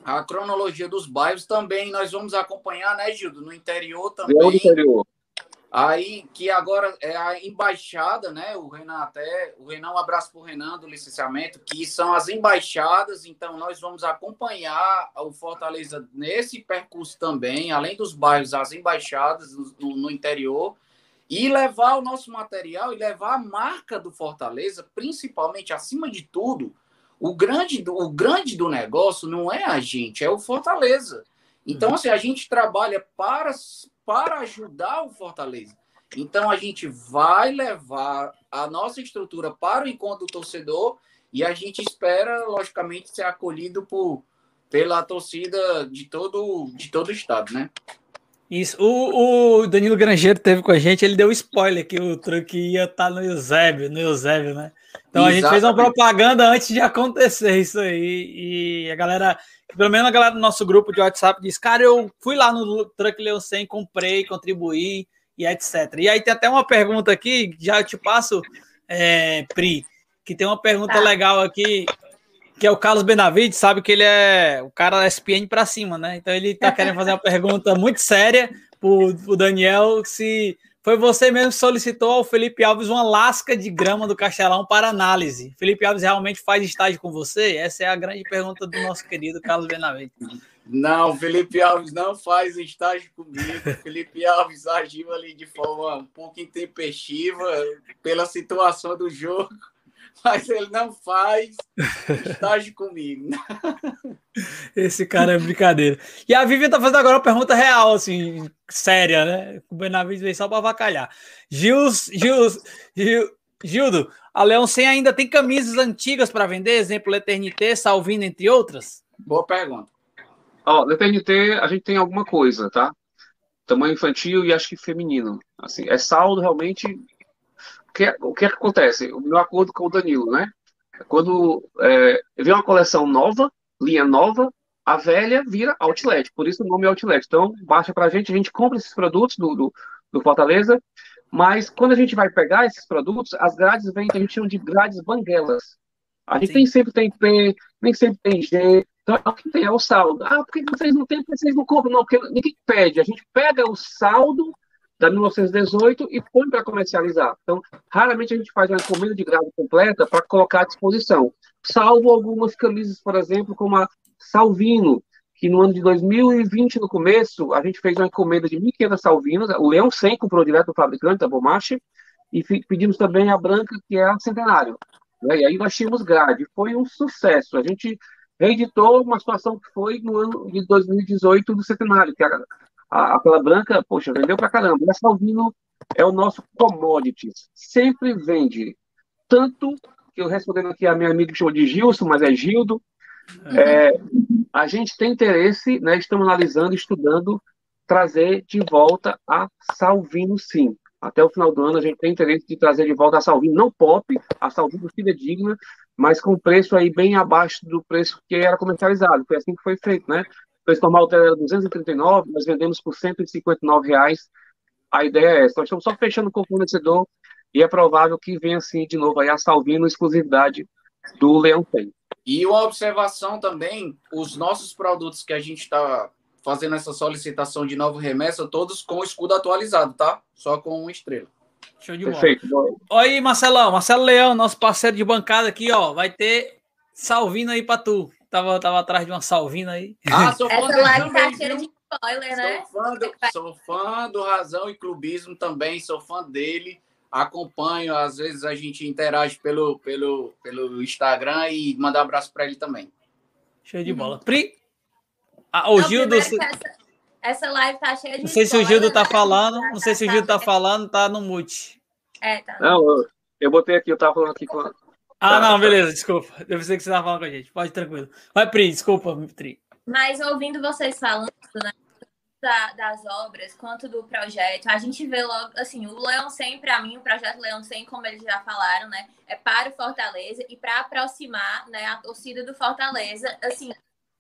a cronologia dos bairros também, nós vamos acompanhar, né, Gildo? No interior também. No interior. Aí, que agora é a embaixada, né? O Renan até, o Renan, um abraço para o Renan do licenciamento, que são as embaixadas, então nós vamos acompanhar o Fortaleza nesse percurso também, além dos bairros, as embaixadas no, no interior, e levar o nosso material e levar a marca do Fortaleza, principalmente, acima de tudo, o grande do, o grande do negócio não é a gente, é o Fortaleza. Então, uhum. assim, a gente trabalha para para ajudar o Fortaleza. Então a gente vai levar a nossa estrutura para o encontro do torcedor e a gente espera, logicamente, ser acolhido por, pela torcida de todo, de todo o estado, né? Isso. O, o Danilo Grangeiro teve com a gente, ele deu spoiler que o truque ia estar tá no Eusébio, no Eusébio, né? Então Exatamente. a gente fez uma propaganda antes de acontecer isso aí. E a galera pelo menos a galera do nosso grupo de WhatsApp diz, cara, eu fui lá no Truck Leo 100, comprei, contribuí e etc. E aí tem até uma pergunta aqui, já te passo, é, Pri, que tem uma pergunta tá. legal aqui, que é o Carlos Benavides, sabe que ele é o cara da SPN para cima, né? Então ele tá querendo fazer uma pergunta muito séria pro, pro Daniel, se foi você mesmo que solicitou ao Felipe Alves uma lasca de grama do Castelão para análise. Felipe Alves realmente faz estágio com você? Essa é a grande pergunta do nosso querido Carlos Benavides. Não, Felipe Alves não faz estágio comigo. Felipe Alves agiu ali de forma um pouco intempestiva pela situação do jogo <laughs> mas ele não faz estágio comigo. <laughs> Esse cara é brincadeira. E a Vivian tá fazendo agora uma pergunta real, assim, séria, né? O Benavides veio só para avacalhar. Gils, Gils, Gil, Gildo, a Leão 100 ainda tem camisas antigas para vender? Exemplo, Eternité, Salvino, entre outras? Boa pergunta. Ó, oh, Eternité, a gente tem alguma coisa, tá? Tamanho infantil e acho que feminino. Assim, é saldo realmente o que, o que acontece? O meu acordo com o Danilo, né? Quando é, vem uma coleção nova, linha nova, a velha vira outlet, por isso o nome é outlet. Então, baixa para a gente, a gente compra esses produtos do, do, do, Fortaleza, mas quando a gente vai pegar esses produtos, as grades vêm, a gente chama de grades banguelas. A gente nem sempre tem P, nem sempre tem G, então é o que tem, é o saldo. Ah, por que vocês não têm, por que vocês não compram? Não, porque ninguém pede, a gente pega o saldo da 1918 e põe para comercializar. Então, raramente a gente faz uma encomenda de grade completa para colocar à disposição, salvo algumas camisas, por exemplo, como a Salvino, que no ano de 2020, no começo, a gente fez uma encomenda de 1.500 Salvinos, o Leão 100 comprou direto do fabricante, da Bomache, e pedimos também a Branca, que é a Centenário. Né? E aí nós tínhamos grade, foi um sucesso. A gente reeditou uma situação que foi no ano de 2018 do Centenário, que a, a, aquela branca, poxa, vendeu pra caramba. A Salvino é o nosso commodity, sempre vende. Tanto que eu respondendo aqui a minha amiga que chamou de Gilson, mas é Gildo, é, a gente tem interesse, né, estamos analisando, estudando, trazer de volta a Salvino, sim. Até o final do ano a gente tem interesse de trazer de volta a Salvino, não pop, a Salvino digna, mas com preço aí bem abaixo do preço que era comercializado. Foi assim que foi feito, né? O preço normal era 239, nós vendemos por 159 reais. A ideia é essa. Nós estamos só fechando com o fornecedor e é provável que venha assim de novo aí a Salvino exclusividade do Leão Tem. E uma observação também, os nossos produtos que a gente está fazendo essa solicitação de nova remessa, todos com o escudo atualizado, tá? Só com uma estrela. Show de Perfeito. bola. Oi, Marcelão, Marcelo Leão, nosso parceiro de bancada aqui, ó, vai ter salvino aí para tu. Tava, tava atrás de uma salvina aí. Ah, sou <laughs> fã Essa live tá cheia de spoiler, né? Sou fã, do, sou fã do Razão e Clubismo também, sou fã dele. Acompanho, às vezes a gente interage pelo, pelo, pelo Instagram e manda um abraço para ele também. Show de bola. Pri. Ah, o não, Gildo. Essa, essa live tá cheia de. Não sei spoiler, se o Gildo tá né? falando, não sei se o Gildo tá falando, tá no mute. É, tá. Não, eu, eu botei aqui, eu tava falando aqui com. Ah, tá, não, beleza, desculpa. Eu pensei que você estava falando com a gente. Pode, tranquilo. Vai, Pri, desculpa, Pri. Mas ouvindo vocês falando, né, da, das obras quanto do projeto, a gente vê logo, assim, o Leão 100, para mim, o projeto Leão 100, como eles já falaram, né, é para o Fortaleza e para aproximar, né, a torcida do Fortaleza, assim,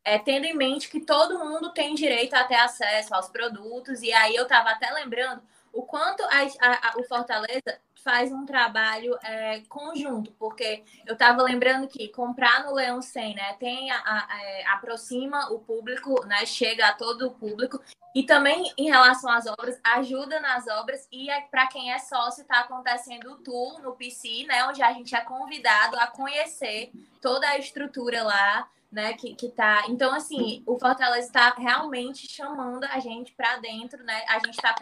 é, tendo em mente que todo mundo tem direito a ter acesso aos produtos, e aí eu estava até lembrando o quanto a, a, a, o Fortaleza faz um trabalho é, conjunto, porque eu estava lembrando que comprar no Leão 100, né, tem é, aproxima o público, né, chega a todo o público, e também em relação às obras, ajuda nas obras, e é, para quem é sócio, está acontecendo o tour no PC, né, onde a gente é convidado a conhecer toda a estrutura lá, né, que, que tá. Então, assim, o Fortaleza está realmente chamando a gente para dentro, né? A gente está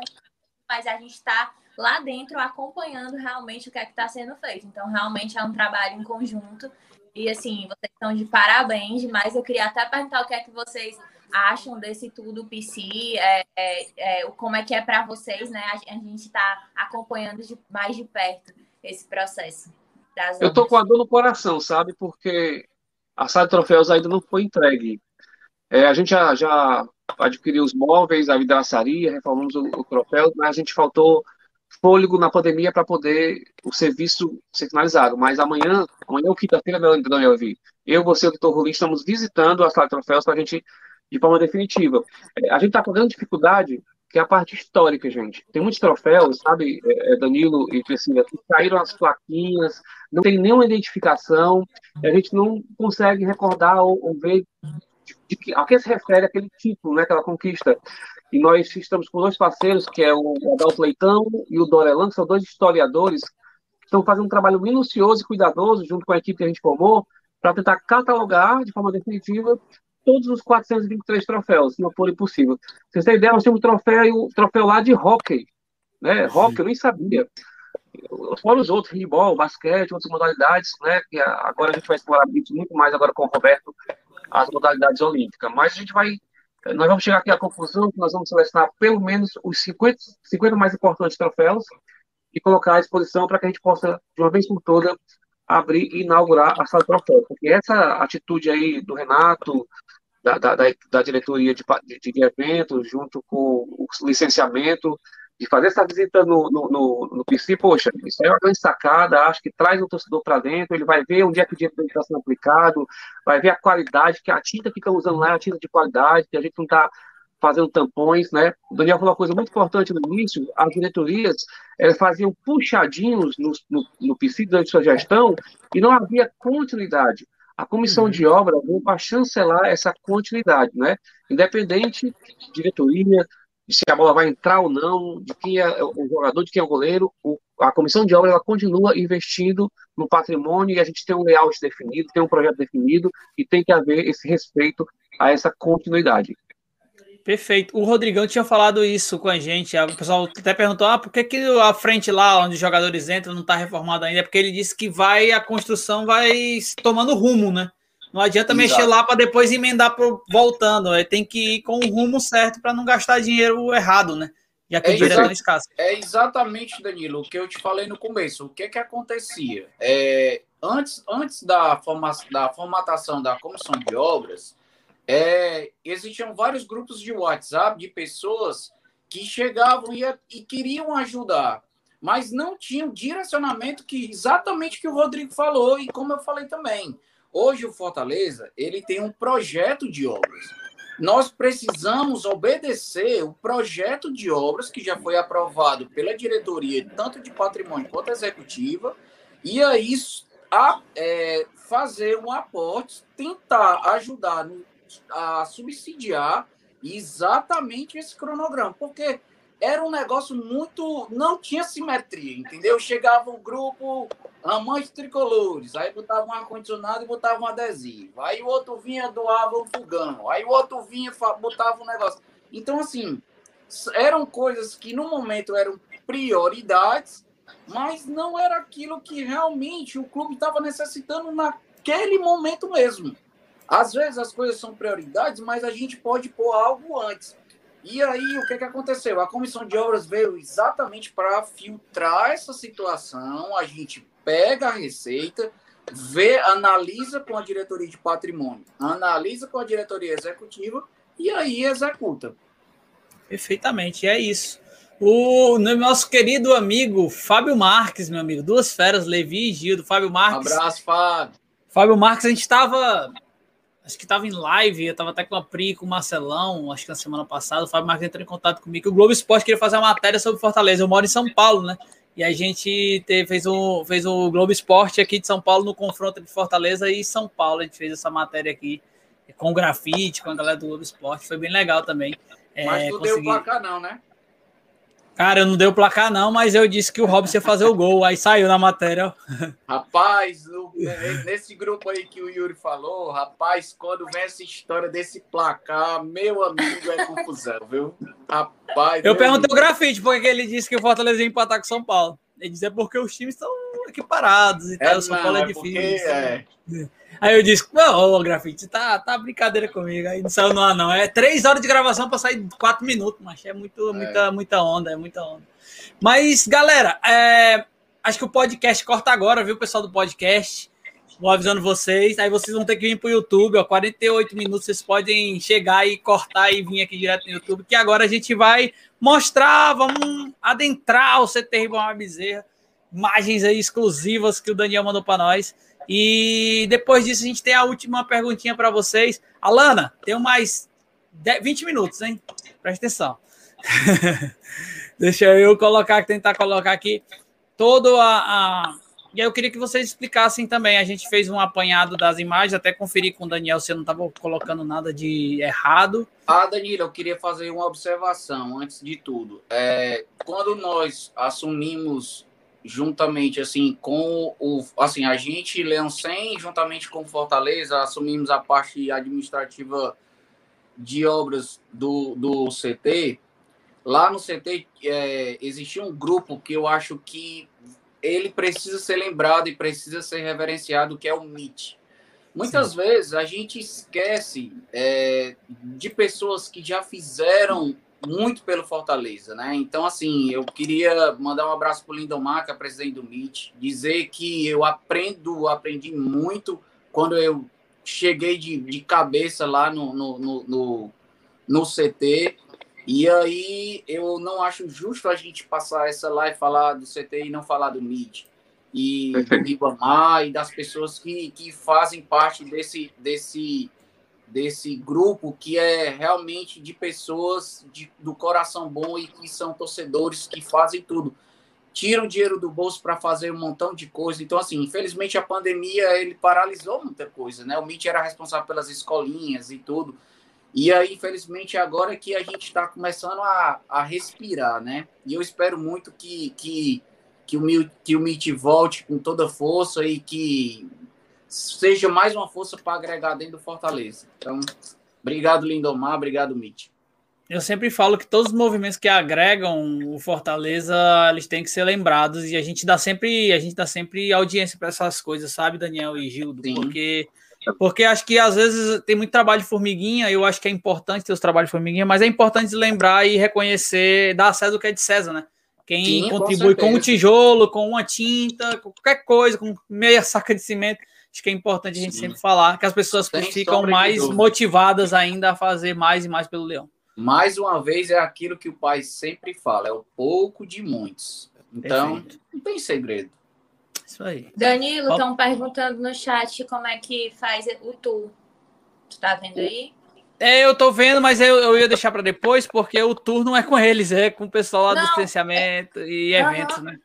mas a gente está lá dentro acompanhando realmente o que é que está sendo feito. Então, realmente é um trabalho em conjunto. E assim, vocês estão de parabéns, mas eu queria até perguntar o que é que vocês acham desse tudo PC, é, é, é, como é que é para vocês, né? A, a gente está acompanhando de, mais de perto esse processo. eu tô com a dor no coração, sabe? Porque a sala de troféus ainda não foi entregue. É, a gente já, já adquiriu os móveis, a vidraçaria, reformamos o, o troféu, mas a gente faltou fôlego na pandemia para poder o serviço ser finalizado. Mas amanhã, amanhã ou quinta-feira, Daniel vi. Eu, você e o doutor Rolim estamos visitando a sala de troféus para a gente, de forma definitiva. É, a gente está com grande dificuldade, que é a parte histórica, gente. Tem muitos troféus, sabe, é, é, Danilo e Priscila, que caíram as plaquinhas, não tem nenhuma identificação, a gente não consegue recordar ou, ou ver de que, a que se refere aquele título, né, aquela conquista. E nós estamos com dois parceiros, que é o Adalto Leitão e o Dorelan, que são dois historiadores que estão fazendo um trabalho minucioso e cuidadoso, junto com a equipe que a gente formou, para tentar catalogar de forma definitiva todos os 423 troféus, se não for impossível. Vocês têm ideia, nós temos um troféu, um troféu lá de hockey, né? Hockey, eu nem sabia. Fora os outros, handball, basquete, outras modalidades, né? Que agora a gente vai explorar muito mais agora com o Roberto as modalidades olímpicas. Mas a gente vai, nós vamos chegar aqui à conclusão que nós vamos selecionar pelo menos os 50, 50 mais importantes troféus e colocar à disposição para que a gente possa, de uma vez por todas, abrir e inaugurar a sala. Porque essa atitude aí do Renato, da, da, da diretoria de, de, de eventos, junto com o licenciamento, de fazer essa visita no, no, no, no PC, poxa, isso é uma grande sacada, acho que traz o torcedor para dentro, ele vai ver onde é que o dinheiro está sendo aplicado, vai ver a qualidade, que a tinta que estão usando lá é a tinta de qualidade, que a gente não está fazendo tampões, né? O Daniel falou uma coisa muito importante no início, as diretorias elas faziam puxadinhos no, no, no PC durante sua gestão e não havia continuidade. A comissão uhum. de obra veio para chancelar essa continuidade, né? Independente de diretoria, de se a bola vai entrar ou não, de quem é o jogador, de quem é o goleiro, o, a comissão de obra ela continua investindo no patrimônio e a gente tem um layout definido, tem um projeto definido e tem que haver esse respeito a essa continuidade. Perfeito. O Rodrigão tinha falado isso com a gente. O pessoal até perguntou: ah, por que, que a frente lá onde os jogadores entram não está reformada ainda? É porque ele disse que vai, a construção vai tomando rumo, né? Não adianta Exato. mexer lá para depois emendar pro, voltando. Ele tem que ir com o rumo certo para não gastar dinheiro errado, né? Já que é o dinheiro é tão escasso. É exatamente, Danilo, o que eu te falei no começo. O que que acontecia? É, antes antes da, forma, da formatação da comissão de obras, é, existiam vários grupos de WhatsApp de pessoas que chegavam e, e queriam ajudar, mas não tinham direcionamento que exatamente que o Rodrigo falou e como eu falei também. Hoje o Fortaleza ele tem um projeto de obras. Nós precisamos obedecer o projeto de obras que já foi aprovado pela diretoria, tanto de patrimônio quanto executiva, e aí a, é, fazer um aporte, tentar ajudar no, a subsidiar exatamente esse cronograma, porque era um negócio muito. não tinha simetria, entendeu? Chegava um grupo amantes tricolores, aí botava um ar-condicionado e botava um adesivo. Aí o outro vinha, doava um fogão. Aí o outro vinha, botava um negócio. Então, assim, eram coisas que no momento eram prioridades, mas não era aquilo que realmente o clube estava necessitando naquele momento mesmo. Às vezes as coisas são prioridades, mas a gente pode pôr algo antes. E aí, o que, que aconteceu? A comissão de obras veio exatamente para filtrar essa situação. A gente pega a receita, vê, analisa com a diretoria de patrimônio, analisa com a diretoria executiva e aí executa. Perfeitamente, é isso. O nosso querido amigo Fábio Marques, meu amigo, duas feras, Levi e Gildo. Fábio Marques. Um abraço, Fábio. Fábio Marques, a gente estava acho que estava em live, eu estava até com a Pri, com o Marcelão, acho que na semana passada, o Fábio Marques entrou em contato comigo, que o Globo Esporte queria fazer uma matéria sobre Fortaleza. Eu moro em São Paulo, né? E a gente teve, fez, um, fez o Globo Esporte aqui de São Paulo no confronto de Fortaleza e São Paulo. A gente fez essa matéria aqui com grafite, com a galera do Globo Esporte. Foi bem legal também. Mas é, não consegui... deu placar, não, né? Cara, eu não dei o placar, não, mas eu disse que o Robson ia fazer o gol. Aí saiu na matéria. Rapaz, nesse grupo aí que o Yuri falou, rapaz, quando vem essa história desse placar, meu amigo, é confusão, viu? Rapaz. Eu perguntei amigo. o grafite, porque ele disse que o Fortaleza ia empatar com o São Paulo. Ele disse é porque os times estão equiparados e é, tal. O São Paulo é, é difícil. É. Aí eu disse, não, ô Grafite, tá, tá brincadeira comigo. Aí não saiu no ar, não. É três horas de gravação para sair quatro minutos, mas é muito, é. muita, muita onda, é muita onda. Mas, galera, é, acho que o podcast corta agora, viu, pessoal do podcast? Vou avisando vocês. Aí vocês vão ter que vir pro YouTube, ó. 48 minutos, vocês podem chegar e cortar e vir aqui direto no YouTube, que agora a gente vai mostrar, vamos adentrar o CT Ribamar Bezerra. Imagens aí exclusivas que o Daniel mandou para nós. E depois disso, a gente tem a última perguntinha para vocês. Alana, tenho mais 10, 20 minutos, hein? Presta atenção. <laughs> Deixa eu colocar, tentar colocar aqui todo a, a, E aí eu queria que vocês explicassem também. A gente fez um apanhado das imagens, até conferi com o Daniel se eu não estava colocando nada de errado. Ah, Danilo, eu queria fazer uma observação antes de tudo. É, quando nós assumimos juntamente assim com o assim a gente Leão 100 juntamente com Fortaleza assumimos a parte administrativa de obras do, do CT lá no CT é, existia um grupo que eu acho que ele precisa ser lembrado e precisa ser reverenciado que é o MIT muitas Sim. vezes a gente esquece é, de pessoas que já fizeram muito pelo Fortaleza, né? Então, assim, eu queria mandar um abraço para o Lindomar, que é presidente do MIT, dizer que eu aprendo, aprendi muito quando eu cheguei de, de cabeça lá no, no, no, no, no CT E aí eu não acho justo a gente passar essa live falar do CT e não falar do MIT e do Ribamar e das pessoas que, que fazem parte desse, desse, desse grupo que é realmente de pessoas de, do coração bom e que são torcedores que fazem tudo tiram dinheiro do bolso para fazer um montão de coisa. Então, assim, infelizmente a pandemia ele paralisou muita coisa, né? O MIT era responsável pelas escolinhas e tudo. E aí, infelizmente, agora que a gente está começando a, a respirar, né? E eu espero muito que, que, que, o, que o MIT volte com toda força e que seja mais uma força para agregar dentro do Fortaleza. Então, obrigado, Lindomar, obrigado, MIT. Eu sempre falo que todos os movimentos que agregam o Fortaleza, eles têm que ser lembrados e a gente dá sempre, a gente dá sempre audiência para essas coisas, sabe, Daniel e Gildo? Sim. Porque porque acho que às vezes tem muito trabalho de formiguinha, eu acho que é importante ter os trabalhos de formiguinha, mas é importante lembrar e reconhecer, dar a César o que é de César, né? Quem Sim, contribui com, com um tijolo, com uma tinta, com qualquer coisa, com meia <laughs> saca de cimento, acho que é importante a gente Sim. sempre falar que as pessoas Sem ficam mais motivadas ainda a fazer mais e mais pelo Leão mais uma vez, é aquilo que o pai sempre fala: é o pouco de muitos. Então, Perfeito. não tem segredo. Isso aí. Danilo, estão perguntando no chat como é que faz o tour. Tu tá vendo aí? É, eu tô vendo, mas eu, eu ia deixar para depois, porque o tour não é com eles, é com o pessoal lá não, do licenciamento é... e eventos, uhum. né?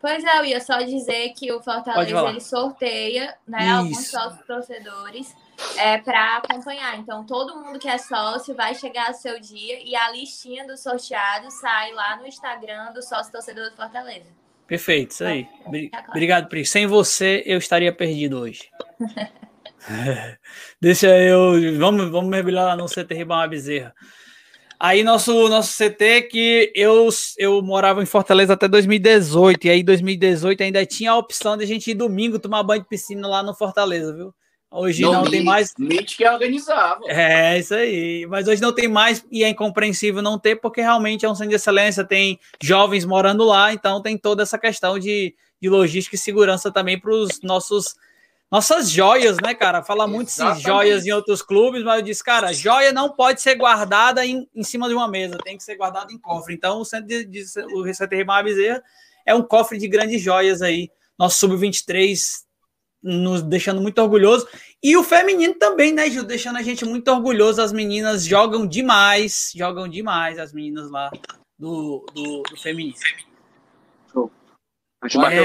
Pois é, eu ia só dizer que o Fortaleza ele sorteia né, Isso. alguns sócios torcedores é, para acompanhar. Então, todo mundo que é sócio vai chegar ao seu dia e a listinha dos sorteados sai lá no Instagram do sócio torcedor do Fortaleza. Perfeito, isso aí. Obrigado, Pri. Sem você, eu estaria perdido hoje. <laughs> Deixa eu. Vamos, vamos mergulhar lá no CT Ribamar Bezerra. Aí nosso nosso CT que eu eu morava em Fortaleza até 2018 e aí 2018 ainda tinha a opção de a gente ir domingo tomar banho de piscina lá no Fortaleza, viu? Hoje não, não tem mais. Mitch que organizava. É, isso aí. Mas hoje não tem mais e é incompreensível não ter, porque realmente é um centro de excelência, tem jovens morando lá, então tem toda essa questão de, de logística e segurança também para os nossos. Nossas joias, né, cara? Fala muito de joias em outros clubes, mas eu disse, cara, joia não pode ser guardada em, em cima de uma mesa, tem que ser guardada em cofre. Então, o centro de, de o Centro Rimar Bezerra é um cofre de grandes joias aí. Nosso sub-23 nos deixando muito orgulhoso. E o feminino também, né, Gil? Deixando a gente muito orgulhoso. As meninas jogam demais, jogam demais as meninas lá do, do, do feminino. Vale,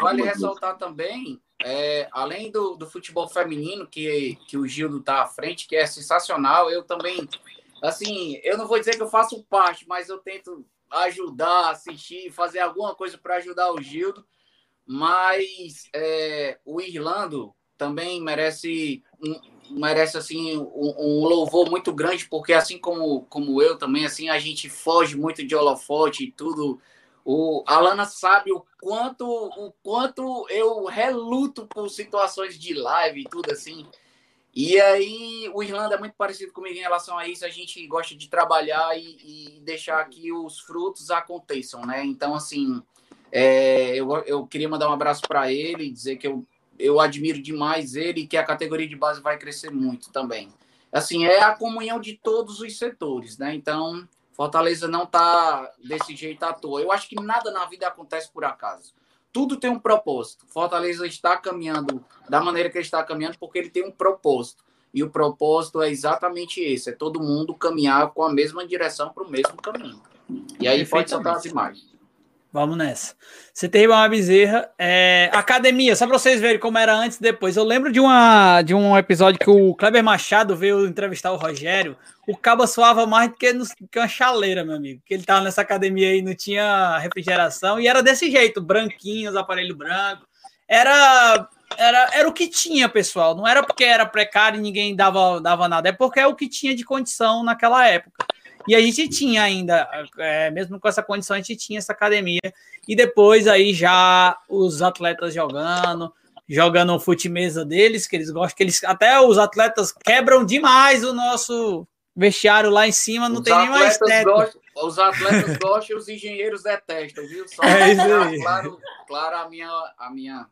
vale ressaltar também, é, além do, do futebol feminino, que, que o Gildo tá à frente, que é sensacional, eu também, assim, eu não vou dizer que eu faço parte, mas eu tento ajudar, assistir, fazer alguma coisa para ajudar o Gildo. Mas é, o Irlando também merece merece assim um, um, louvor muito grande porque assim como como eu também assim a gente foge muito de holofote e tudo. O Alana sabe o quanto o quanto eu reluto por situações de live e tudo assim. E aí o Irlanda é muito parecido comigo em relação a isso. A gente gosta de trabalhar e, e deixar que os frutos aconteçam né? Então assim é, eu, eu queria mandar um abraço para ele e dizer que eu, eu admiro demais ele e que a categoria de base vai crescer muito também. Assim, é a comunhão de todos os setores, né? Então, Fortaleza não está desse jeito à toa. Eu acho que nada na vida acontece por acaso. Tudo tem um propósito. Fortaleza está caminhando da maneira que ele está caminhando porque ele tem um propósito. E o propósito é exatamente esse: é todo mundo caminhar com a mesma direção para o mesmo caminho. E aí pode soltar as imagens. Vamos nessa. Você tem uma Bezerra, é, academia, só para vocês verem como era antes e depois. Eu lembro de, uma, de um episódio que o Kleber Machado veio entrevistar o Rogério. O cabo suava mais do que, no, que uma chaleira, meu amigo. Que ele tava nessa academia aí, não tinha refrigeração e era desse jeito, branquinho, os aparelhos brancos. Era, era, era o que tinha, pessoal. Não era porque era precário e ninguém dava, dava nada, é porque é o que tinha de condição naquela época. E a gente tinha ainda, é, mesmo com essa condição, a gente tinha essa academia. E depois aí já os atletas jogando, jogando o fute mesa deles, que eles gostam, que eles até os atletas quebram demais o nosso vestiário lá em cima, não os tem nem mais teto. os atletas <laughs> gostam e os engenheiros detestam, viu? Só é isso aí. Claro, claro a minha, a minha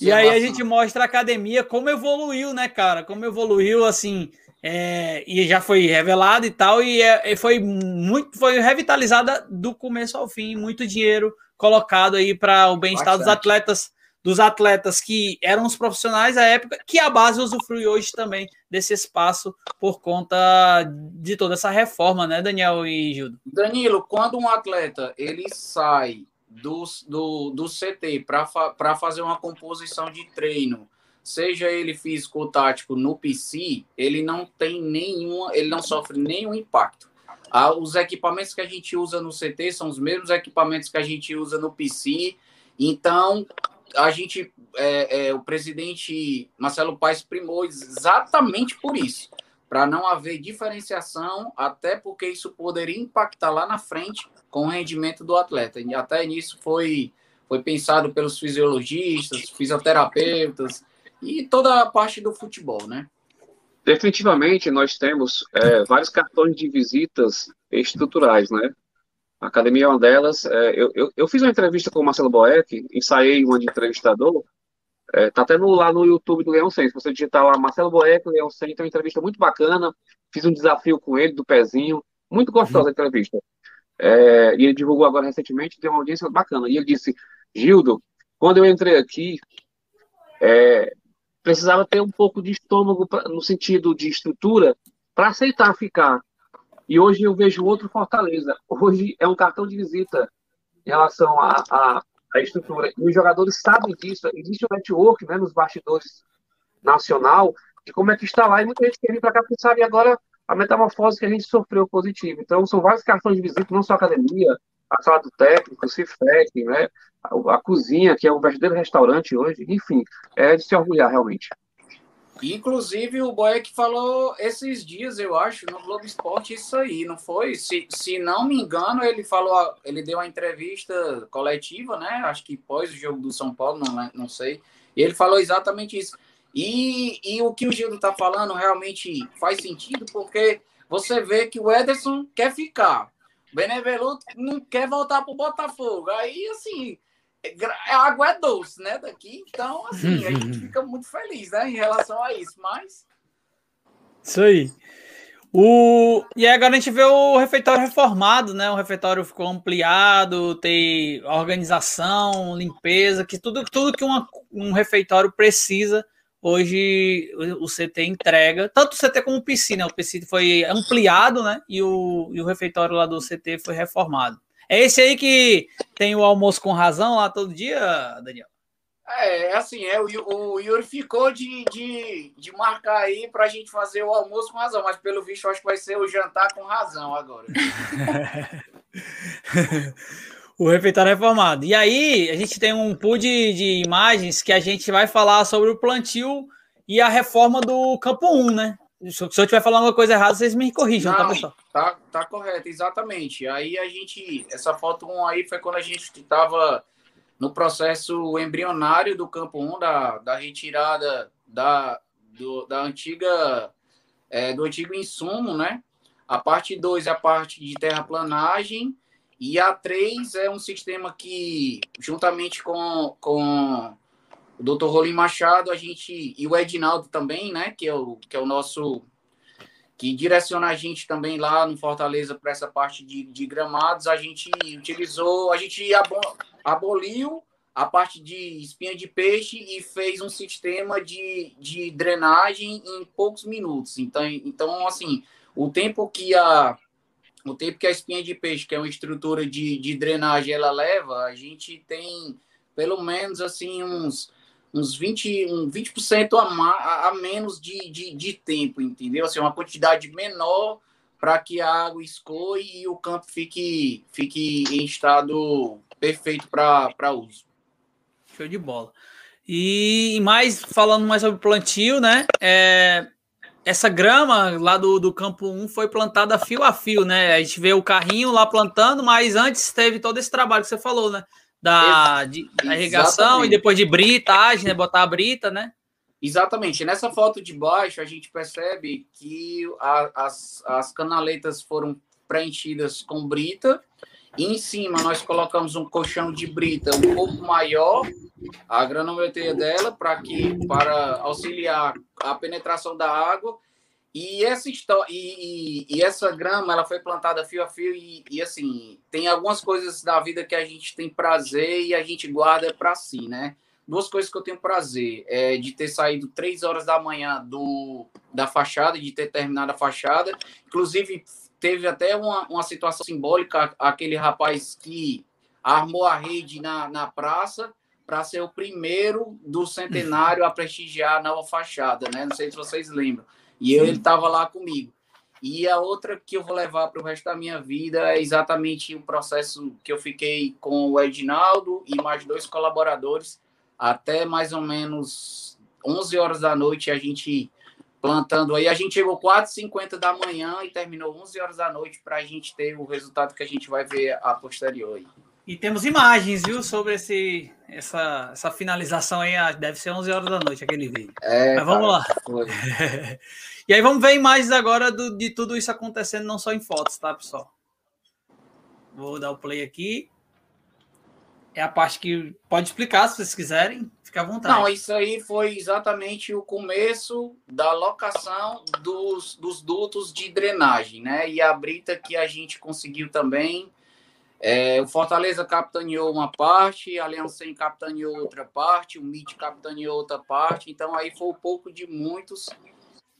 E aí a gente mostra a academia como evoluiu, né, cara? Como evoluiu, assim, é, e já foi revelado e tal, e, é, foi muito, foi revitalizada do começo ao fim, muito dinheiro colocado aí para o bem-estar dos atletas, dos atletas que eram os profissionais à época, que a base usufrui hoje também desse espaço por conta de toda essa reforma, né, Daniel e Gildo? Danilo, quando um atleta ele sai do, do, do CT para fa fazer uma composição de treino seja ele físico ou tático no PC, ele não tem nenhuma, ele não sofre nenhum impacto. Ah, os equipamentos que a gente usa no CT são os mesmos equipamentos que a gente usa no PC. Então, a gente, é, é, o presidente Marcelo Paes primou exatamente por isso, para não haver diferenciação, até porque isso poderia impactar lá na frente com o rendimento do atleta. E até nisso foi, foi pensado pelos fisiologistas, fisioterapeutas, e toda a parte do futebol, né? Definitivamente, nós temos é, vários cartões de visitas estruturais, né? A academia é uma delas. É, eu, eu, eu, fiz uma entrevista com o Marcelo Boeck, ensaiei uma de entrevistador. É, tá até no, lá no YouTube do Leão 100. Se você digitar lá Marcelo Boeck, Leão 100, tem uma entrevista muito bacana. Fiz um desafio com ele, do pezinho. Muito gostosa a entrevista. É, e ele divulgou agora recentemente, deu uma audiência bacana. E ele disse: Gildo, quando eu entrei aqui, é, precisava ter um pouco de estômago pra, no sentido de estrutura para aceitar ficar. E hoje eu vejo outro Fortaleza. Hoje é um cartão de visita em relação à a, a, a, estrutura. E os jogadores sabem disso. Existe um network né, nos bastidores nacional de como é que está lá. E muita gente quer vir para cá porque sabe agora a metamorfose que a gente sofreu positiva. Então, são vários cartões de visita, não só a academia, a sala do técnico, o CIFEC, né? A, a, cozinha, que é um verdadeiro restaurante hoje, enfim, é de se orgulhar realmente. Inclusive, o Boeck falou esses dias, eu acho, no Globo Esporte, isso aí, não foi? Se, se não me engano, ele falou, ele deu uma entrevista coletiva, né? Acho que pós o jogo do São Paulo, não, não sei. E ele falou exatamente isso. E, e o que o Gildo está falando realmente faz sentido, porque você vê que o Ederson quer ficar. Benevenuto não quer voltar para o Botafogo. Aí, assim, a água é doce, né? Daqui, então, assim, a gente fica muito feliz, né? Em relação a isso, mas. Isso aí. O... E agora a gente vê o refeitório reformado, né? O refeitório ficou ampliado, tem organização, limpeza, que tudo, tudo que uma, um refeitório precisa hoje o CT entrega, tanto o CT como o PC, né? O PC foi ampliado, né? E o, e o refeitório lá do CT foi reformado. É esse aí que tem o almoço com razão lá todo dia, Daniel? É, é assim, é, o, o Yuri ficou de, de, de marcar aí para a gente fazer o almoço com razão, mas pelo visto acho que vai ser o jantar com razão agora. <laughs> o refeitório reformado. E aí, a gente tem um pool de, de imagens que a gente vai falar sobre o plantio e a reforma do campo 1, né? Se eu estiver falando uma coisa errada, vocês me corrijam, tá, Não, tá, pessoal? Tá, tá correto, exatamente. Aí a gente, essa foto 1 aí foi quando a gente estava no processo embrionário do campo 1, da, da retirada da, do, da antiga, é, do antigo insumo, né? A parte 2 é a parte de terraplanagem, e a 3 é um sistema que, juntamente com, com o Dr. Rolim Machado, a gente e o Edinaldo também, né, que é o, que é o nosso que direciona a gente também lá no Fortaleza para essa parte de, de, gramados, a gente utilizou, a gente aboliu a parte de espinha de peixe e fez um sistema de, de drenagem em poucos minutos. Então, então, assim, o tempo que a o tempo que a espinha de peixe, que é uma estrutura de, de drenagem, ela leva, a gente tem pelo menos assim uns, uns 20, um 20% a, a, a menos de, de, de tempo, entendeu? Assim, uma quantidade menor para que a água escoe e o campo fique, fique em estado perfeito para uso. Show de bola. E mais, falando mais sobre plantio, né? É, essa grama lá do, do campo 1 foi plantada fio a fio, né? A gente vê o carrinho lá plantando, mas antes teve todo esse trabalho que você falou, né? Da, de, da irrigação e depois de britagem, né? Botar a brita, né? Exatamente. Nessa foto de baixo, a gente percebe que a, as, as canaletas foram preenchidas com brita. E em cima, nós colocamos um colchão de brita um pouco maior, a granometria dela, para que para auxiliar a penetração da água E essa história e, e, e, essa grama ela foi plantada fio a fio e, e, assim tem algumas coisas da vida que a gente tem prazer e a gente guarda para si, né? Duas coisas que eu tenho prazer é de ter saído três horas da manhã do da fachada, de ter terminado a fachada. Inclusive teve até uma, uma situação simbólica aquele rapaz que armou a rede na, na praça para ser o primeiro do centenário a prestigiar a nova fachada, né? Não sei se vocês lembram. E eu, ele estava lá comigo. E a outra que eu vou levar para o resto da minha vida é exatamente o processo que eu fiquei com o Edinaldo e mais dois colaboradores até mais ou menos 11 horas da noite a gente plantando aí. A gente chegou 4h50 da manhã e terminou 11 horas da noite para a gente ter o resultado que a gente vai ver a posterior. E temos imagens, viu, sobre esse, essa, essa finalização aí. Ah, deve ser 11 horas da noite aquele vídeo. É, Mas vamos cara, lá. <laughs> e aí vamos ver imagens agora do, de tudo isso acontecendo, não só em fotos, tá, pessoal? Vou dar o play aqui. É a parte que pode explicar, se vocês quiserem. Fica à vontade. Não, isso aí foi exatamente o começo da locação dos, dos dutos de drenagem, né? E a brita que a gente conseguiu também é, o Fortaleza capitaneou uma parte, a Aliança capitaneou outra parte, o MIT capitaneou outra parte, então aí foi um pouco de muitos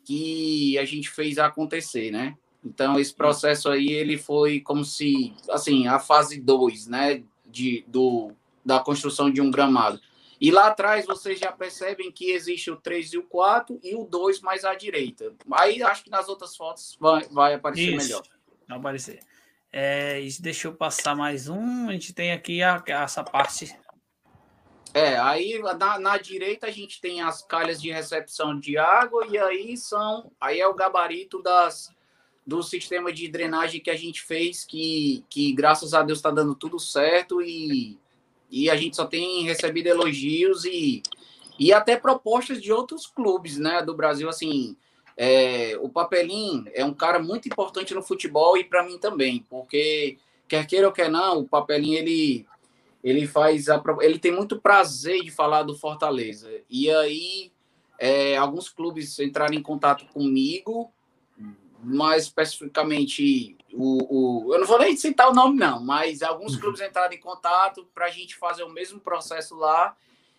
que a gente fez acontecer, né? Então esse processo aí ele foi como se, assim, a fase 2, né, de, do, da construção de um gramado. E lá atrás vocês já percebem que existe o 3 e o 4 e o 2 mais à direita. Aí acho que nas outras fotos vai, vai aparecer Isso, melhor. Vai aparecer. É, deixa eu passar mais um. A gente tem aqui a, essa parte. É, aí na, na, direita a gente tem as calhas de recepção de água e aí são, aí é o gabarito das do sistema de drenagem que a gente fez que, que graças a Deus está dando tudo certo e, e a gente só tem recebido elogios e, e até propostas de outros clubes, né, do Brasil assim, é, o Papelim é um cara muito importante no futebol e para mim também, porque quer queira ou quer não, o Papelim ele ele faz a, ele tem muito prazer de falar do Fortaleza. E aí é, alguns clubes entraram em contato comigo, mais especificamente o, o, eu não vou nem citar o nome não, mas alguns uhum. clubes entraram em contato para a gente fazer o mesmo processo lá.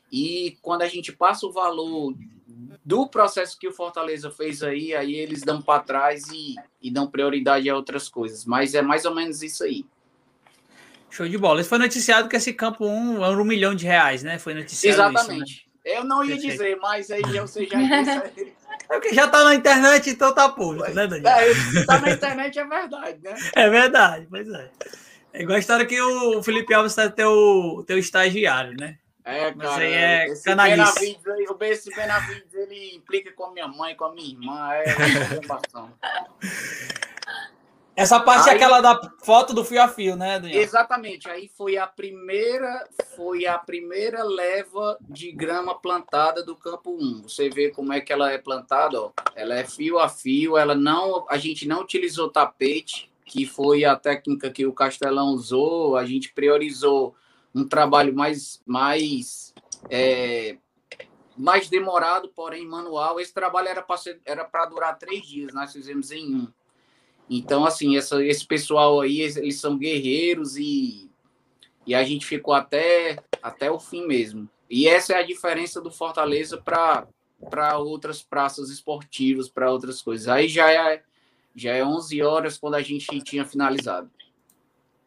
E quando a gente passa o valor do processo que o Fortaleza fez aí, aí eles dão para trás e, e dão prioridade a outras coisas. Mas é mais ou menos isso aí. Show de bola. Isso foi noticiado que esse campo 1 era um milhão de reais, né? Foi noticiado Exatamente. Isso, né? Eu não ia Perfeito. dizer, mas aí você já <laughs> disse. É porque já tá na internet, então tá público, né, Daniel? É, tá na internet é verdade, né? É verdade, pois é. É igual a história que o Felipe Alves tá teu, teu estagiário, né? É, Mas cara. Aí é esse canalice. Benavides, esse Benavides, ele implica com a minha mãe, com a minha irmã. É <laughs> Essa parte é aí, é aquela da foto do fio a fio, né, Daniel? Exatamente. Aí foi a primeira, foi a primeira leva de grama plantada do campo 1. Você vê como é que ela é plantada, ó. Ela é fio a fio, ela não, a gente não utilizou tapete, que foi a técnica que o Castelão usou, a gente priorizou um trabalho mais, mais, é, mais demorado, porém manual. Esse trabalho era para durar três dias, nós fizemos em um. Então, assim, essa, esse pessoal aí, eles são guerreiros e, e a gente ficou até, até o fim mesmo. E essa é a diferença do Fortaleza para outras praças esportivas, para outras coisas. Aí já é, já é 11 horas quando a gente tinha finalizado.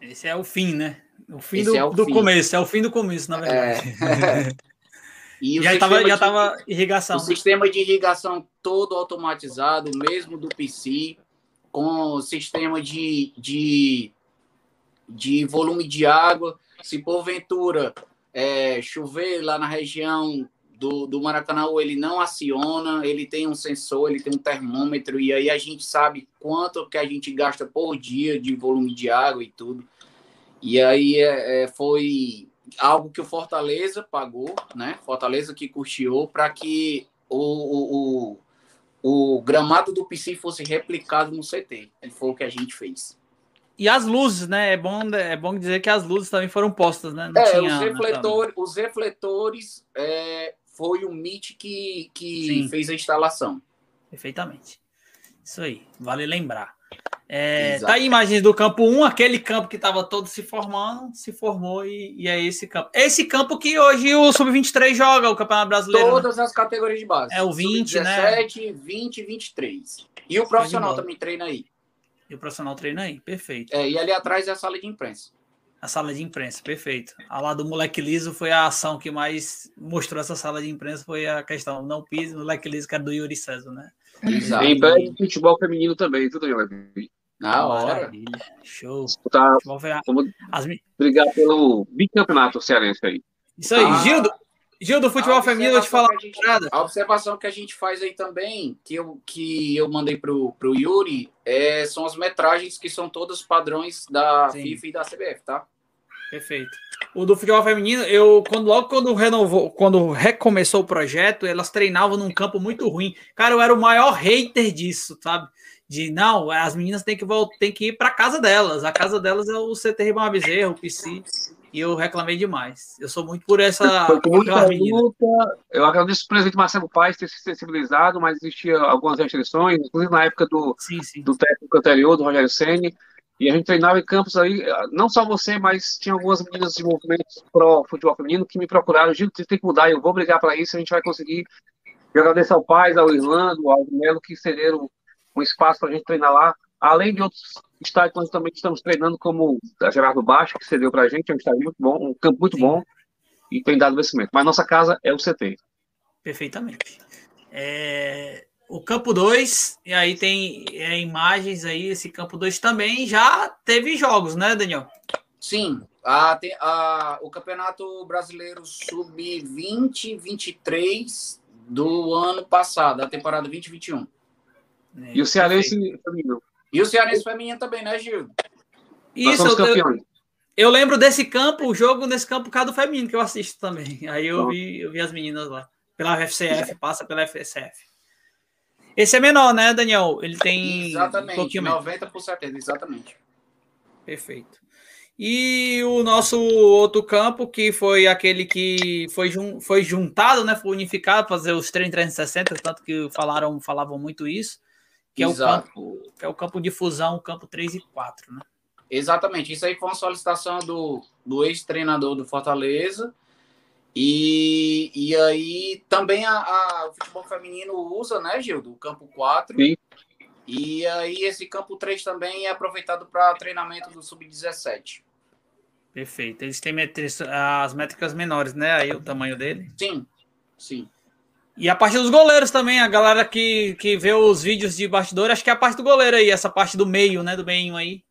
Esse é o fim, né? O fim do, é o do fim. começo, é o fim do começo, na verdade. É. <laughs> e já estava já tava irrigação. O sistema de irrigação todo automatizado, mesmo do PC, com sistema de, de, de volume de água. Se porventura é, chover lá na região do, do Maracanã, ele não aciona, ele tem um sensor, ele tem um termômetro, e aí a gente sabe quanto que a gente gasta por dia de volume de água e tudo. E aí é, é, foi algo que o Fortaleza pagou, né? Fortaleza que custeou para que o, o, o, gramado do PC fosse replicado no CT. E foi o que a gente fez. E as luzes, né? É bom, é bom dizer que as luzes também foram postas, né? Não é, tinha, os, refletor, os refletores é, foi o MIT que, que fez a instalação. Perfeitamente. Isso aí, vale lembrar. É, tá aí imagens do campo 1, aquele campo que estava todo se formando, se formou e, e, é esse campo. Esse campo que hoje o Sub-23 joga, o Campeonato Brasileiro. Né? Todas né? as categorias de base. É o 20, 17, né? 17, 20 e 23. E o profissional também treina aí. E o profissional treina aí, perfeito. É, e ali atrás é a sala de imprensa. A sala de imprensa, perfeito. A lá do moleque liso foi a ação que mais mostrou essa sala de imprensa, foi a questão, não pise, moleque liso, que era do Yuri César, né? Exato. Em breve, futebol feminino também, tudo bem, Na hora. Show. Tá, vamos As... Obrigado pelo bicampeonato cearense aí. Isso aí, ah, Gildo. Gildo, futebol feminino, eu te falar gente, A observação que a gente faz aí também, que eu, que eu mandei pro, pro Yuri, é, são as metragens que são todas padrões da Sim. FIFA e da CBF, tá? Perfeito. O do futebol feminino, eu quando logo quando renovou, quando recomeçou o projeto, elas treinavam num campo muito ruim. Cara, eu era o maior hater disso, sabe? De não, as meninas têm que voltar, têm que ir para casa delas. A casa delas é o CT Ribamar Bezerra, o PC. E eu reclamei demais. Eu sou muito por essa. <laughs> Foi luta. Eu agradeço o presidente Marcelo Paes ter se sensibilizado, mas existia algumas restrições, inclusive na época do, sim, sim. do técnico anterior, do Rogério Senni. E a gente treinava em campos aí, não só você, mas tinha algumas meninas de movimentos pro futebol feminino que me procuraram, Gil, você tem que mudar, eu vou brigar para isso, a gente vai conseguir. Eu agradeço ao Paz, ao Irlando, ao Melo, que cederam um espaço para a gente treinar lá. Além de outros estádios, nós também estamos treinando, como a Gerardo Baixo, que cedeu para a gente, é um estádio muito bom, um campo muito Sim. bom, e tem dado investimento. Mas nossa casa é o CT. Perfeitamente. É, o campo 2, e aí tem é, imagens aí, esse campo 2 também já teve jogos, né, Daniel? Sim, a, a, o Campeonato Brasileiro Sub-20, 23 do ano passado, a temporada 2021. É, e o Cearense feminino. E o Cearense feminino também, né, Gil? Isso, eu, eu, lembro desse campo, o jogo nesse campo por causa do feminino, que eu assisto também. Aí eu vi, eu vi as meninas lá. Pela FCF, passa pela FCF. Esse é menor, né, Daniel? Ele tem. Exatamente, um 90 por 70, exatamente. Perfeito. E o nosso outro campo, que foi aquele que foi, jun... foi juntado, né? Foi unificado, fazer os treinos 360, tanto que falaram, falavam muito isso, que Exato. é, o campo, que é o campo de fusão, o campo 3 e 4, né? Exatamente. Isso aí foi uma solicitação do, do ex-treinador do Fortaleza, e, e aí também a, a, o futebol feminino usa, né, Gildo? O campo 4. Sim. E aí esse campo 3 também é aproveitado para treinamento do Sub-17. Perfeito. Eles têm as métricas menores, né? Aí o tamanho dele. Sim, sim. E a parte dos goleiros também, a galera que, que vê os vídeos de bastidor, acho que é a parte do goleiro aí, essa parte do meio, né? Do meio aí.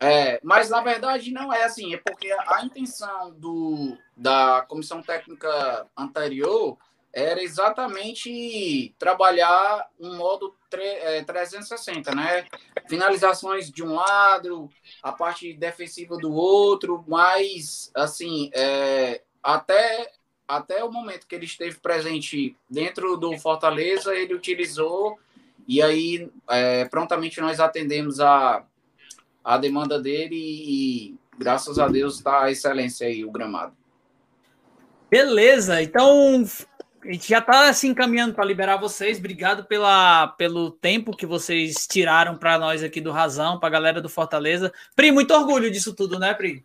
É, mas na verdade não é assim, é porque a intenção do, da comissão técnica anterior era exatamente trabalhar um modo é, 360, né? Finalizações de um lado, a parte defensiva do outro, mas assim, é, até até o momento que ele esteve presente dentro do Fortaleza, ele utilizou e aí é, prontamente nós atendemos a a demanda dele e, graças a Deus, está a excelência aí, o gramado. Beleza, então a gente já está assim encaminhando para liberar vocês. Obrigado pela, pelo tempo que vocês tiraram para nós aqui do Razão, para a galera do Fortaleza. Pri, muito orgulho disso tudo, né, Pri?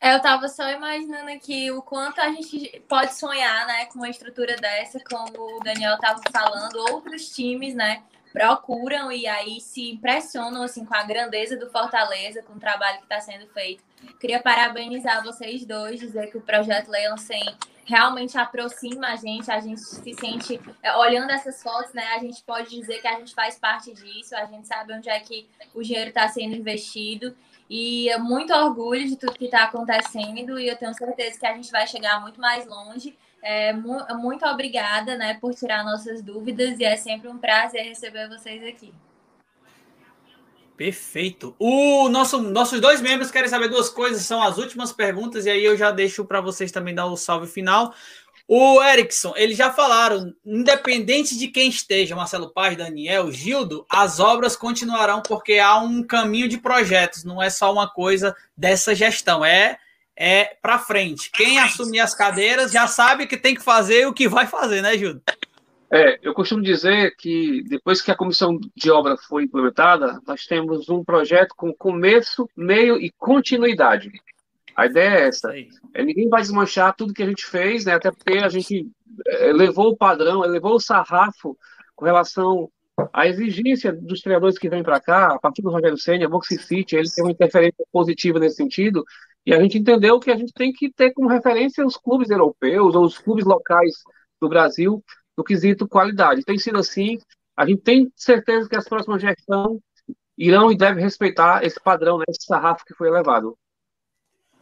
É, eu estava só imaginando aqui o quanto a gente pode sonhar, né, com uma estrutura dessa, como o Daniel estava falando, outros times, né, procuram e aí se impressionam assim com a grandeza do Fortaleza, com o trabalho que está sendo feito. Queria parabenizar vocês dois, dizer que o projeto Leão 100 realmente aproxima a gente, a gente se sente é, olhando essas fotos, né? A gente pode dizer que a gente faz parte disso, a gente sabe onde é que o dinheiro está sendo investido. E é muito orgulho de tudo que está acontecendo e eu tenho certeza que a gente vai chegar muito mais longe. É, muito obrigada né, por tirar nossas dúvidas e é sempre um prazer receber vocês aqui. Perfeito. O nosso, nossos dois membros querem saber duas coisas, são as últimas perguntas, e aí eu já deixo para vocês também dar o salve final. O Erickson, eles já falaram, independente de quem esteja, Marcelo Paz, Daniel, Gildo, as obras continuarão porque há um caminho de projetos, não é só uma coisa dessa gestão, é é para frente. Quem assumir as cadeiras já sabe que tem que fazer o que vai fazer, né, Júlio? É, eu costumo dizer que depois que a comissão de obra foi implementada, nós temos um projeto com começo, meio e continuidade. A ideia é essa. É, ninguém vai desmanchar tudo que a gente fez, né? Até porque a gente é, levou o padrão, levou o sarrafo com relação à exigência dos treinadores que vêm para cá, a partir do Rogério Senna, Boxing City, ele tem uma interferência positiva nesse sentido, e a gente entendeu que a gente tem que ter como referência os clubes europeus ou os clubes locais do Brasil no quesito qualidade. Tem sido assim, a gente tem certeza que as próximas gestões irão e devem respeitar esse padrão, né, esse sarrafo que foi elevado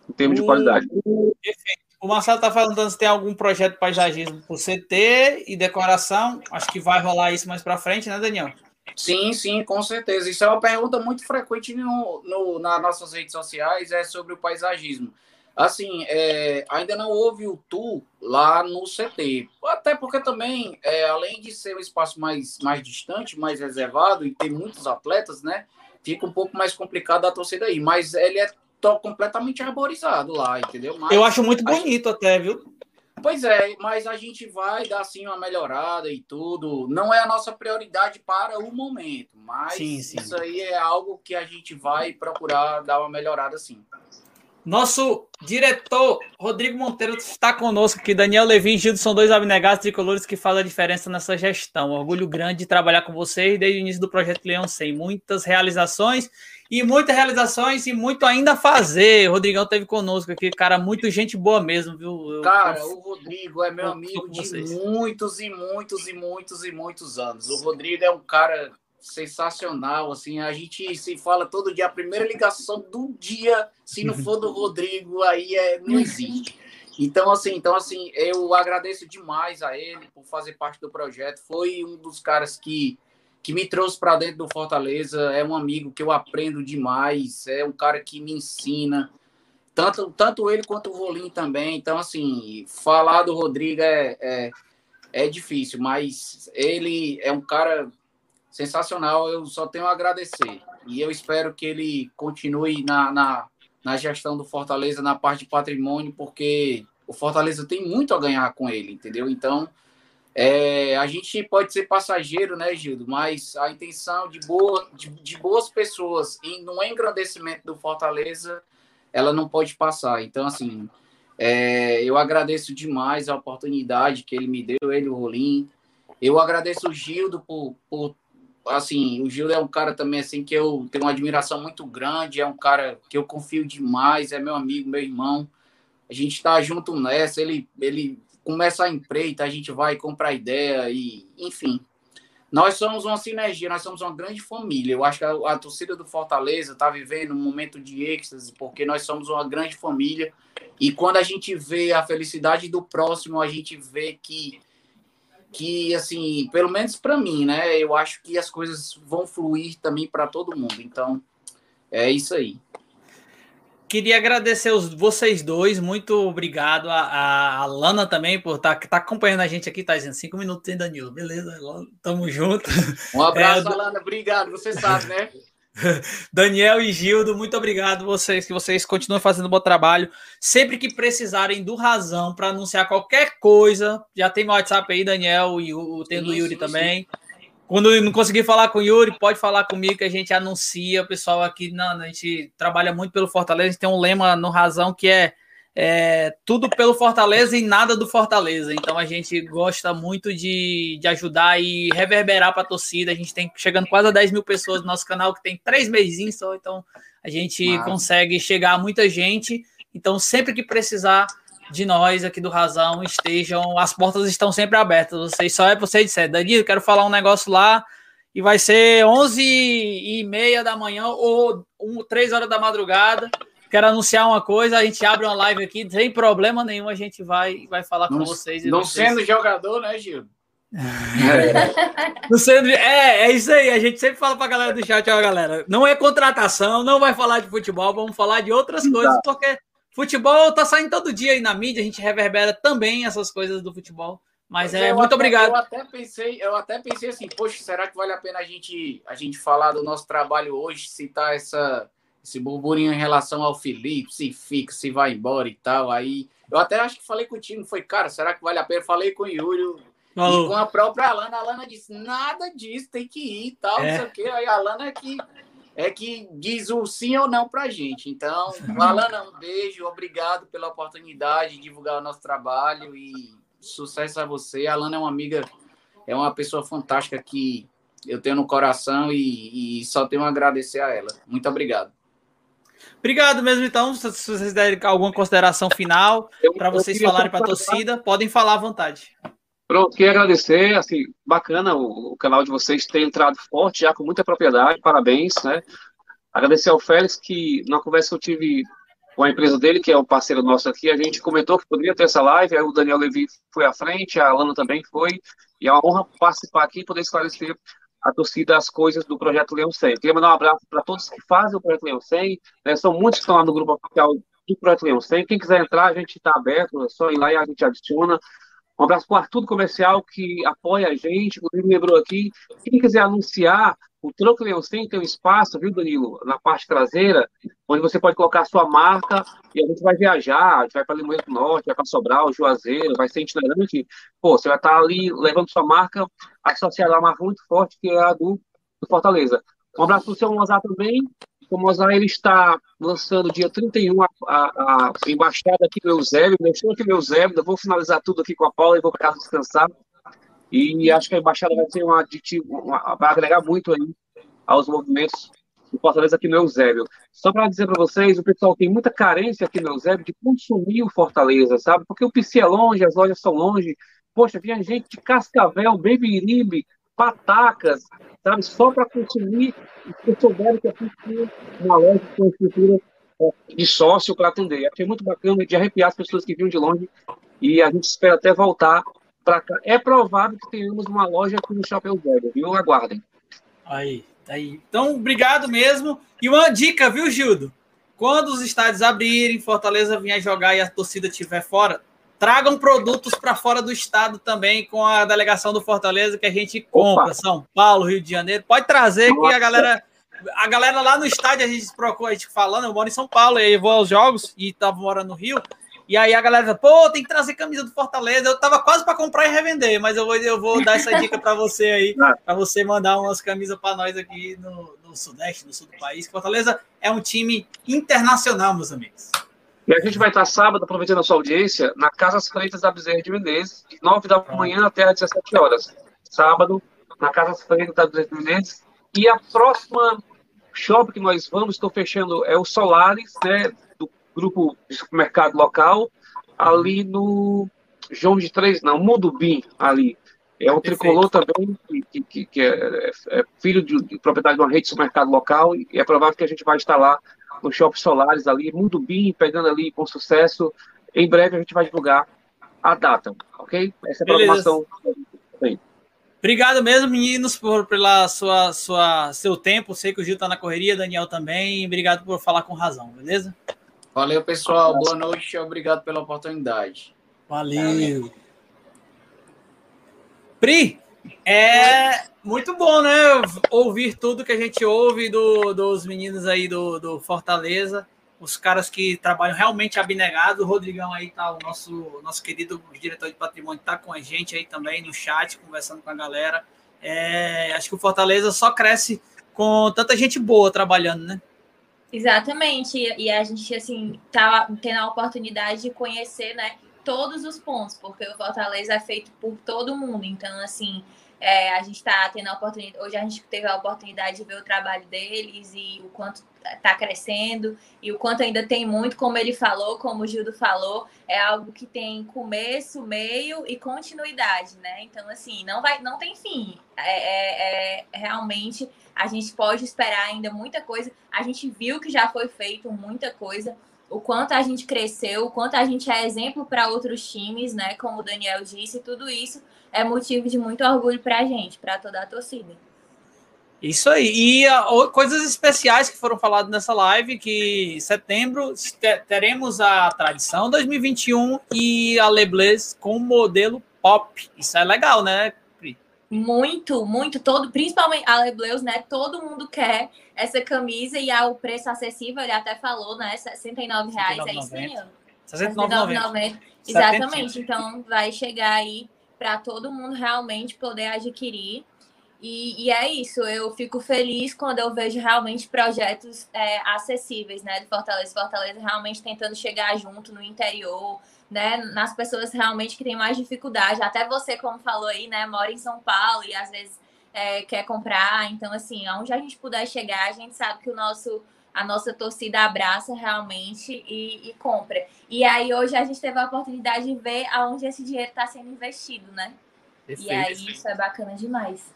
em termos de qualidade. Perfeito. O Marcelo está falando se tem algum projeto de paisagismo por CT e decoração. Acho que vai rolar isso mais para frente, né, Daniel? Sim, sim, com certeza. Isso é uma pergunta muito frequente no, no, nas nossas redes sociais, é sobre o paisagismo. Assim, é, ainda não houve o tour lá no CT. Até porque também, é, além de ser um espaço mais, mais distante, mais reservado e ter muitos atletas, né? Fica um pouco mais complicado a torcida aí. Mas ele é completamente arborizado lá, entendeu? Mas, Eu acho muito bonito a... até, viu? Pois é, mas a gente vai dar assim uma melhorada e tudo. Não é a nossa prioridade para o momento, mas sim, sim. isso aí é algo que a gente vai procurar dar uma melhorada sim. Nosso diretor Rodrigo Monteiro está conosco aqui. Daniel Levin e Gildo são dois abnegados tricolores que fazem a diferença nessa gestão. Orgulho grande de trabalhar com vocês desde o início do projeto Leão 100. Muitas realizações e muitas realizações e muito ainda a fazer. O Rodrigão teve conosco aqui, cara, muito gente boa mesmo, viu? Cara, o Rodrigo é meu amigo de muitos e muitos e muitos e muitos anos. O Rodrigo é um cara sensacional, assim, a gente se fala todo dia, a primeira ligação do dia, se não for do <laughs> Rodrigo, aí é, não existe. Então, assim, então, assim, eu agradeço demais a ele por fazer parte do projeto. Foi um dos caras que, que me trouxe para dentro do Fortaleza. É um amigo que eu aprendo demais. É um cara que me ensina. Tanto, tanto ele quanto o Rolim também. Então, assim, falar do Rodrigo é, é, é difícil, mas ele é um cara sensacional. Eu só tenho a agradecer. E eu espero que ele continue na, na, na gestão do Fortaleza, na parte de patrimônio, porque o Fortaleza tem muito a ganhar com ele, entendeu? Então, é, a gente pode ser passageiro, né, Gildo? Mas a intenção de, boa, de, de boas pessoas e no engrandecimento do Fortaleza, ela não pode passar. Então, assim, é, eu agradeço demais a oportunidade que ele me deu, ele, o Rolim. Eu agradeço o Gildo por, por assim, o Gil é um cara também assim que eu tenho uma admiração muito grande, é um cara que eu confio demais, é meu amigo, meu irmão. A gente está junto nessa, ele ele começa a empreita, a gente vai comprar ideia e, enfim. Nós somos uma sinergia, nós somos uma grande família. Eu acho que a, a torcida do Fortaleza está vivendo um momento de êxtase, porque nós somos uma grande família. E quando a gente vê a felicidade do próximo, a gente vê que que, assim, pelo menos para mim, né? Eu acho que as coisas vão fluir também para todo mundo. Então, é isso aí. Queria agradecer os, vocês dois, muito obrigado. A, a Lana também por estar tá, tá acompanhando a gente aqui, tá dizendo cinco minutos, hein, Danilo? Beleza, tamo junto. <laughs> Um abraço, é, Alana, obrigado, você sabe, né? <laughs> Daniel e Gildo, muito obrigado vocês, que vocês continuem fazendo um bom trabalho. Sempre que precisarem do Razão para anunciar qualquer coisa, já tem meu WhatsApp aí, Daniel, e o tem do Yuri sim, também. Sim. Quando não conseguir falar com o Yuri, pode falar comigo que a gente anuncia. O pessoal aqui, não, a gente trabalha muito pelo Fortaleza, a gente tem um lema no Razão que é é, tudo pelo Fortaleza e nada do Fortaleza. Então a gente gosta muito de, de ajudar e reverberar para a torcida. A gente tem chegando quase a 10 mil pessoas no nosso canal, que tem três meses só, então a gente consegue chegar a muita gente. Então, sempre que precisar de nós aqui do Razão, estejam, as portas estão sempre abertas. Vocês só é você disser, Danilo, quero falar um negócio lá. E vai ser 11 e meia da manhã ou 3 horas da madrugada quero anunciar uma coisa, a gente abre uma live aqui, sem problema nenhum, a gente vai, vai falar não, com vocês. Não vocês... sendo jogador, né, Gil? <laughs> É. Sendo, é, é isso aí. A gente sempre fala pra galera do chat, ó, galera. Não é contratação, não vai falar de futebol, vamos falar de outras coisas, porque futebol tá saindo todo dia aí na mídia, a gente reverbera também essas coisas do futebol. Mas é, muito até, obrigado. Eu até pensei, eu até pensei assim, poxa, será que vale a pena a gente, a gente falar do nosso trabalho hoje, citar essa esse burburinho em relação ao Felipe, se fica, se vai embora e tal. Aí eu até acho que falei contigo, foi, cara, será que vale a pena? Falei com o Yuri. Falou. E com a própria Alana, a Alana disse: nada disso, tem que ir e tal, é. não sei o quê. Aí a Alana é que, é que diz o sim ou não pra gente. Então, <laughs> Alana, um beijo, obrigado pela oportunidade de divulgar o nosso trabalho e sucesso a você. A Alana é uma amiga, é uma pessoa fantástica que eu tenho no coração e, e só tenho a agradecer a ela. Muito obrigado. Obrigado mesmo, então. Se vocês derem alguma consideração final para vocês falarem para a torcida, podem falar à vontade. Pronto, queria agradecer, assim, bacana o, o, canal de vocês ter entrado forte, já com muita propriedade, parabéns, né? Agradecer ao Félix, que na conversa que eu tive com a empresa dele, que é o parceiro nosso aqui, a gente comentou que poderia ter essa live, aí o Daniel Levi foi à frente, a Alana também foi, e é uma honra participar aqui e poder esclarecer a torcida as coisas do Projeto Leão 100. Queria mandar um abraço para todos que fazem o Projeto Leão 100, né? são muitos que estão lá no grupo oficial do Projeto Leão 100, quem quiser entrar, a gente está aberto, é só ir lá e a gente adiciona, um abraço para o Arthur Comercial, que apoia a gente, inclusive lembrou aqui. Quem quiser anunciar, o Troco 100 tem um espaço, viu, Danilo, na parte traseira, onde você pode colocar a sua marca e a gente vai viajar, a gente vai para Limoeiro do Norte, vai para Sobral, Juazeiro, vai ser itinerante. Pô, você vai estar ali levando sua marca associada a uma marca muito forte, que é a do, do Fortaleza. Um abraço para o seu Mozart também, o Mozart ele está lançando dia 31 a, a, a embaixada aqui do Eusébio, deixou aqui do Eusébio, vou finalizar tudo aqui com a Paula e vou para casa descansar. E acho que a embaixada vai ser um aditivo, uma, vai agregar muito aí aos movimentos do Fortaleza aqui no Eusébio. Só para dizer para vocês, o pessoal tem muita carência aqui no Eusébio de consumir o Fortaleza, sabe? Porque o PC é longe, as lojas são longe. Poxa, vinha gente de Cascavel, Beberibe, Patacas, sabe? Só para consumir, porque souberam que aqui tinha uma loja com estrutura é, de sócio para atender. Achei muito bacana de arrepiar as pessoas que vinham de longe e a gente espera até voltar para cá. É provável que tenhamos uma loja aqui no Chapéu Velho, viu? Aguardem. Aí, tá aí. Então, obrigado mesmo. E uma dica, viu, Gildo? Quando os estádios abrirem, Fortaleza vier jogar e a torcida estiver fora, Tragam produtos para fora do estado também com a delegação do Fortaleza que a gente compra. Opa. São Paulo, Rio de Janeiro. Pode trazer Nossa. que a galera. A galera lá no estádio, a gente procura, a gente falando, eu moro em São Paulo, e vou aos jogos e tava morando no Rio. E aí a galera, pô, tem que trazer camisa do Fortaleza. Eu tava quase para comprar e revender, mas eu vou, eu vou dar essa dica para você aí, <laughs> para você mandar umas camisas para nós aqui no, no Sudeste, no sul do país. Fortaleza é um time internacional, meus amigos. E a gente vai estar sábado, aproveitando a sua audiência, na Casa Freitas da Bezerra de Menezes, de 9 da manhã até às 17 horas. Sábado, na Casa Freitas da Bezerra de Menezes. E a próxima shopping que nós vamos, estou fechando, é o Solares, né, do grupo de supermercado local, ali no João de Três, não, Mudubim, ali. É um tricolor também, que, que, que é, é, filho de, de propriedade de uma rede de supermercado local, e é provável que a gente vai estar lá no Shopping Solares ali, Mundo Bim, pegando ali com sucesso. Em breve a gente vai divulgar a data, ok? Essa é a programação. Obrigado mesmo, meninos, por pela sua, sua seu tempo. Sei que o Gil tá na correria, Daniel também. Obrigado por falar com razão, beleza? Valeu, pessoal. Boa noite. Obrigado pela oportunidade. Valeu. Pri, é muito bom, né? Ouvir tudo que a gente ouve do, dos meninos aí do, do Fortaleza, os caras que trabalham realmente abnegados. O Rodrigão aí tá, o nosso, nosso querido diretor de patrimônio, tá com a gente aí também no chat, conversando com a galera. É, acho que o Fortaleza só cresce com tanta gente boa trabalhando, né? Exatamente. E a gente, assim, tá tendo a oportunidade de conhecer, né? Todos os pontos, porque o Fortaleza é feito por todo mundo. Então, assim, é, a gente está tendo a oportunidade, hoje a gente teve a oportunidade de ver o trabalho deles e o quanto está crescendo e o quanto ainda tem muito, como ele falou, como o Gildo falou, é algo que tem começo, meio e continuidade, né? Então, assim, não vai, não tem fim. É, é, é, realmente a gente pode esperar ainda muita coisa. A gente viu que já foi feito muita coisa o quanto a gente cresceu, o quanto a gente é exemplo para outros times, né? Como o Daniel disse, tudo isso é motivo de muito orgulho para a gente, para toda a torcida. Isso aí. E uh, coisas especiais que foram faladas nessa live, que em setembro teremos a tradição 2021 e a Leblez com modelo pop. Isso é legal, né, muito, muito, todo, principalmente a Lebleus, né? Todo mundo quer essa camisa e ao preço acessível, ele até falou, né? 69 reais, é isso, Daniel? 69,90. Exatamente. Então vai chegar aí para todo mundo realmente poder adquirir. E, e, é isso, eu fico feliz quando eu vejo realmente projetos é, acessíveis, né, de Fortaleza. Fortaleza realmente tentando chegar junto no interior, né, nas pessoas realmente que têm mais dificuldade. Até você, como falou aí, né, mora em São Paulo e às vezes é, quer comprar. Então, assim, aonde a gente puder chegar, a gente sabe que o nosso a nossa torcida abraça realmente e, e, compra. E aí hoje a gente teve a oportunidade de ver aonde esse dinheiro está sendo investido, né? Perfeito, e aí isso é bacana demais.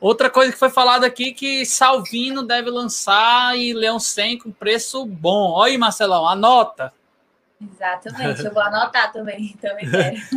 Outra coisa que foi falada aqui que Salvino deve lançar e Leão 100 com preço bom. Olha aí, Marcelão, anota. Exatamente, eu vou anotar também. <laughs> também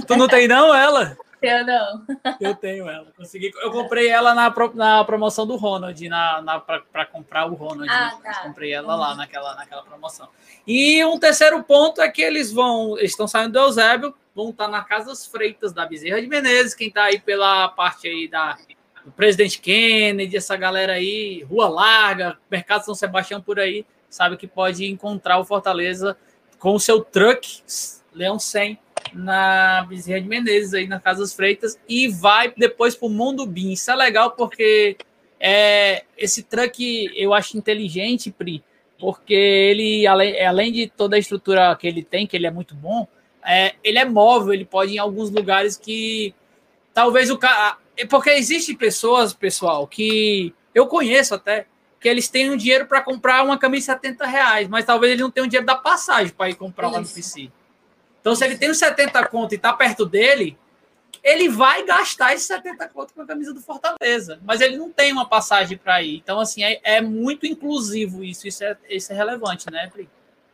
tu não tem não ela? Eu não. Eu tenho ela. Consegui. Eu comprei ela na, na promoção do Ronald, na, na para comprar o Ronald. Ah, tá. Comprei ela lá naquela, naquela promoção. E um terceiro ponto é que eles vão. Eles estão saindo do Eusébio, vão estar na Casa das Freitas da Bezerra de Menezes. Quem está aí pela parte aí da do Presidente Kennedy, essa galera aí, Rua Larga, Mercado São Sebastião por aí, sabe que pode encontrar o Fortaleza com o seu truck Leão 100 na Bezerra de Menezes, aí na Casa das Freitas, e vai depois para o Mundo Bin. Isso é legal porque é, esse truck eu acho inteligente, Pri, porque ele, além, além de toda a estrutura que ele tem, que ele é muito bom, é, ele é móvel, ele pode ir em alguns lugares que talvez o cara. Porque existe pessoas, pessoal, que eu conheço até, que eles têm um dinheiro para comprar uma camisa de 70 reais, mas talvez ele não tenha o dinheiro da passagem para ir comprar uma no PC. Então, se ele tem os 70 conto e está perto dele, ele vai gastar esses 70 conto com a camisa do Fortaleza, mas ele não tem uma passagem para ir. Então, assim, é, é, muito inclusivo isso, isso é, isso é relevante, né, Pri?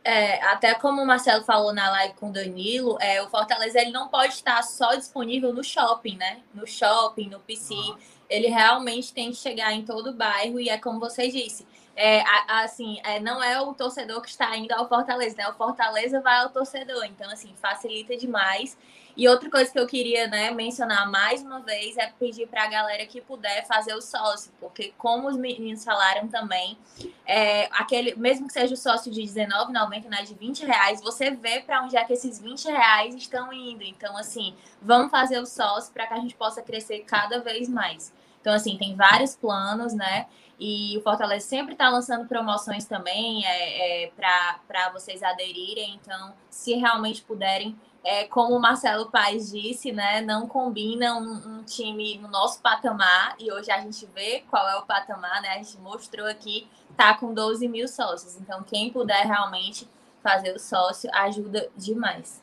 É, até como o Marcelo falou na live com o Danilo, é, o Fortaleza ele não pode estar só disponível no shopping, né? No shopping, no PC. Uhum. Ele realmente tem que chegar em todo o bairro e é como você disse, é, assim, é, não é o torcedor que está indo ao Fortaleza, né? O Fortaleza vai ao torcedor, então, assim, facilita demais. E outra coisa que eu queria né, mencionar mais uma vez é pedir para a galera que puder fazer o sócio, porque como os meninos falaram também, é, aquele, mesmo que seja o sócio de R$19,90, né, de 20 reais, você vê para onde é que esses 20 reais estão indo. Então, assim, vamos fazer o sócio para que a gente possa crescer cada vez mais. Então, assim, tem vários planos, né? E o Fortaleza sempre está lançando promoções também é, é para vocês aderirem. Então, se realmente puderem, é, como o Marcelo Paes disse, né, não combina um, um, time no nosso patamar. E hoje a gente vê qual é o patamar, né? A gente mostrou aqui, tá com 12 mil sócios. Então, quem puder realmente fazer o sócio ajuda demais.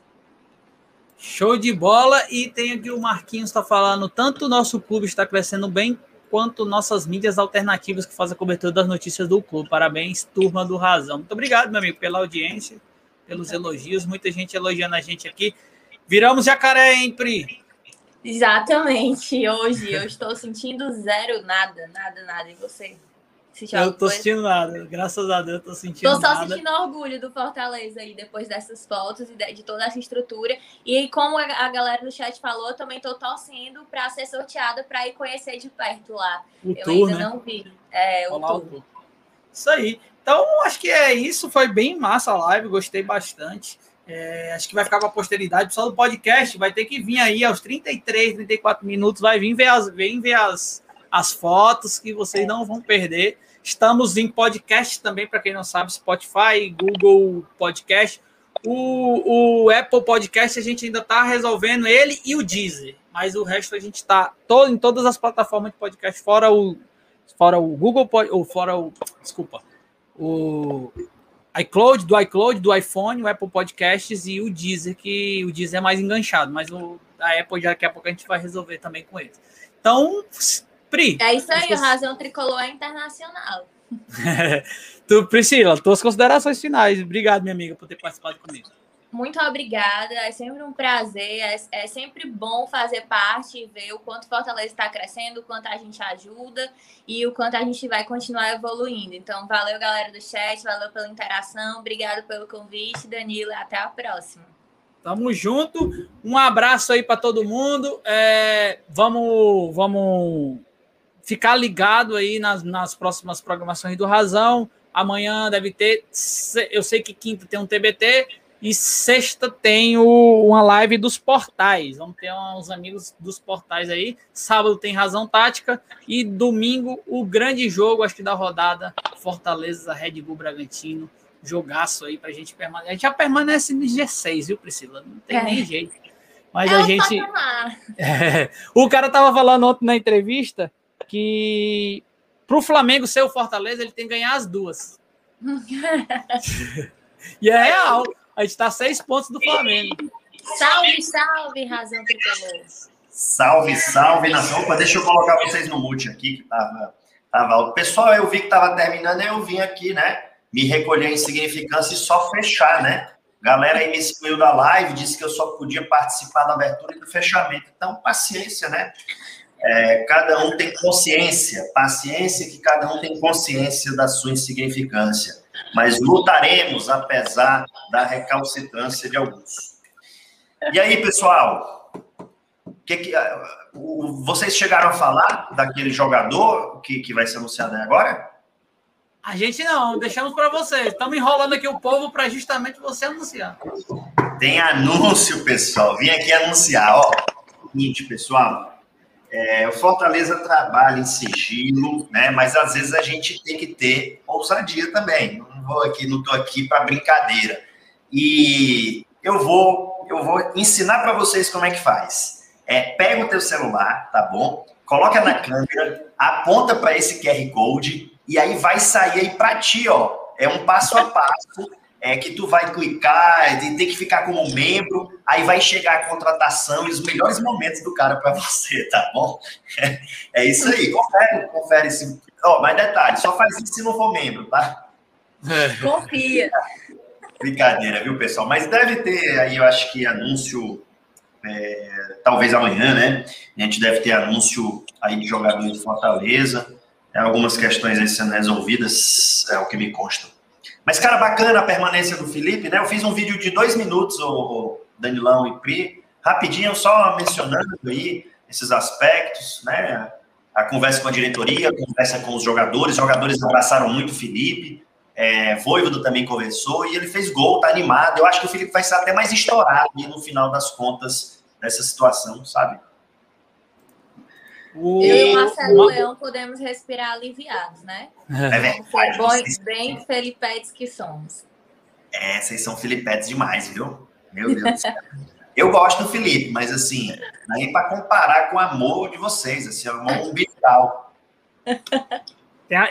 Show de bola! E tem aqui o Marquinhos está falando, tanto o nosso clube está crescendo bem, quanto nossas mídias alternativas que fazem a cobertura das notícias do clube. Parabéns, turma do Razão. Muito obrigado, meu amigo, pela audiência, pelos elogios. Muita gente elogiando a gente aqui. Viramos jacaré, hein, Pri? Exatamente. Hoje eu estou sentindo zero, nada, nada, nada. E você? Eu tô sentindo nada, graças a Deus, tô sentindo Tô só nada. sentindo orgulho do Fortaleza aí, depois dessas fotos e de toda essa estrutura. E como a galera do chat falou, eu também tô torcendo para ser sorteada para ir conhecer de perto lá. O eu tour, ainda né? não vi. É, o tour. Isso aí. Então, acho que é isso. Foi bem massa a live, gostei bastante. É, acho que vai ficar para a posteridade. O pessoal do podcast vai ter que vir aí aos 33, 34 minutos, vai vir ver as, vem ver as, as fotos que vocês é. não vão perder. Estamos em podcast também, para quem não sabe, Spotify, Google Podcast. O, o Apple Podcast a gente ainda está resolvendo ele e o Deezer, mas o resto a gente está todo, em todas as plataformas de podcast, fora o, fora o Google, ou fora o, desculpa, o iCloud, do iCloud, do iPhone, o Apple Podcasts e o Deezer, que o Deezer é mais enganchado, mas o da Apple daqui a pouco a gente vai resolver também com eles. Então, Pri. É isso aí, o Razão Tricolor é internacional. <laughs> tu, Priscila, tuas considerações finais. Obrigado, minha amiga, por ter participado comigo. Muito obrigada, é sempre um prazer, é, é sempre bom fazer parte e ver o quanto Fortaleza está crescendo, o quanto a gente ajuda e o quanto a gente vai continuar evoluindo. Então, valeu, galera do chat, valeu pela interação, obrigado pelo convite, Danilo, até a próxima. Tamo junto, um abraço aí para todo mundo. É, vamos, vamos ficar ligado aí nas, nas próximas programações do Razão. Amanhã deve ter, eu sei que quinta tem um TBT, E sexta tem o, uma live dos portais. Vamos ter uns amigos dos portais aí. Sábado tem Razão Tática. E domingo, o grande jogo, acho que da rodada, Fortaleza, Red Bull Bragantino. Jogaço aí pra gente permanecer. A gente já permanece no G6, viu, Priscila? Não tem é. nem jeito. Mas é a gente. <laughs> É. O cara tava falando ontem na entrevista que pro Flamengo ser o Fortaleza, ele tem que ganhar as duas. <laughs> e é real. A gente está seis pontos do Flamengo. Salve, salve, razão tricolor. Salve, salve, nação. Opa, deixa eu colocar vocês no mute aqui, que tava, tava alto. Pessoal, eu vi que tava terminando, eu vim aqui, né? Me recolher em significância e só fechar, né? Galera aí me excluiu da live, disse que eu só podia participar da abertura e do fechamento. Então, paciência, né? É, cada um tem consciência, paciência que cada um tem consciência da sua insignificância mas lutaremos apesar da recalcitrância de alguns. E aí, pessoal, que que, uh, vocês chegaram a falar daquele jogador que, que vai ser anunciado agora? A gente não, deixamos para vocês. Estamos enrolando aqui o povo para justamente você anunciar. Tem anúncio, pessoal. Vim aqui anunciar. Ó, seguinte, pessoal. É, o Fortaleza trabalha em sigilo, né? Mas às vezes a gente tem que ter ousadia também. Não vou aqui, não estou aqui para brincadeira. E eu vou, eu vou ensinar para vocês como é que faz. É, pega o teu celular, tá bom? Coloca na câmera, aponta para esse QR Code e aí vai sair aí para ti, ó. É um passo a passo é que tu vai clicar, tem que ficar como membro, aí vai chegar a contratação e os melhores momentos do cara para <laughs> você, tá bom? É, é, isso aí, confere, confere esse. Ó, oh, mais detalhe, só faz isso se não for membro, tá? É. Confia. Brincadeira, viu, pessoal? Mas deve ter aí, eu acho que anúncio, é, talvez amanhã, né? A gente deve ter anúncio aí de jogadores de Fortaleza, é, algumas questões aí sendo resolvidas, é o que me consta. Mas, cara, bacana a permanência do Felipe, né? Eu fiz um vídeo de dois minutos, o Danilão e Pri, rapidinho, só mencionando aí esses aspectos, né? A conversa com a diretoria, a conversa com os jogadores, os jogadores abraçaram muito o Felipe, é, Voivodo também conversou e ele fez gol, tá animado. Eu acho que o Felipe vai ser até mais estourado no final das contas dessa situação, sabe? O... Eu e o Marcelo Leão podemos respirar aliviados, né? É verdade. Bons, bem felipetes que somos. É, vocês são felipetes demais, viu? Meu Deus do céu. Eu gosto do Felipe, mas assim, aí para comparar com o amor de vocês, assim, é um amor umbilical.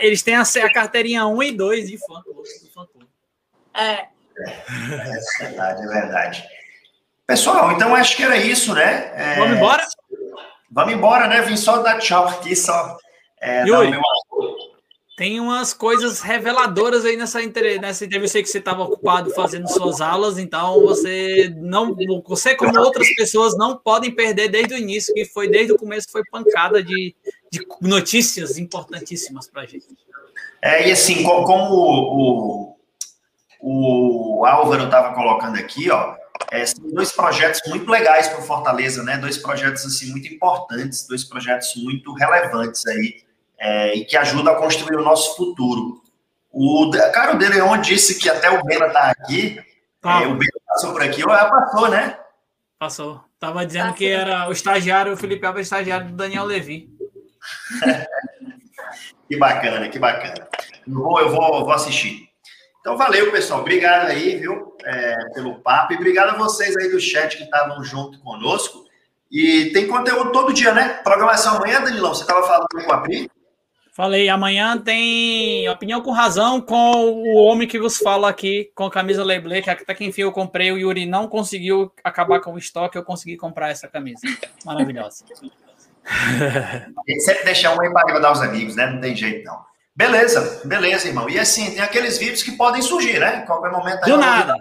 Eles têm a, a, carteirinha 1 e 2 de fã, É. é. É verdade, é verdade. Pessoal, então acho que era isso, né? É... Vamos embora? Vamos embora, né? Vim só dar tchau aqui, só. É, Yuri, meu... Tem umas coisas reveladoras aí nessa, nessa entrevista que você estava ocupado fazendo suas aulas, então você não, você como outras pessoas não podem perder desde o início, que foi desde o começo que foi pancada de, de notícias importantíssimas para a gente. É, e assim, como o, o, o Álvaro estava colocando aqui, ó, é, são dois projetos muito legais para o Fortaleza, né? Dois projetos assim muito importantes, dois projetos muito relevantes aí é, e que ajudam a construir o nosso futuro. O cara o De Leon disse que até o Bena está aqui. Ah. É, o Bena passou por aqui, ou já passou, né? Passou. Tava dizendo passou. que era o estagiário, o Felipe Alves, estagiário do Daniel Levi. <laughs> que bacana, que bacana. Eu vou, eu vou, vou assistir. Então, valeu, pessoal. Obrigado aí, viu, é, pelo papo. E obrigado a vocês aí do chat que estavam junto conosco. E tem conteúdo todo dia, né? Programação amanhã, Danilão. Você estava falando com a Pri? Falei, amanhã tem opinião com razão com o homem que vos fala aqui com a camisa Leblé, que até que enfim eu comprei, o Yuri não conseguiu acabar com o estoque, eu consegui comprar essa camisa. Maravilhosa. <laughs> Sempre deixar um aí para agradar os amigos, né? Não tem jeito, não. Beleza, beleza, irmão. E assim, tem aqueles vídeos que podem surgir, né? Em qualquer momento. Do nada.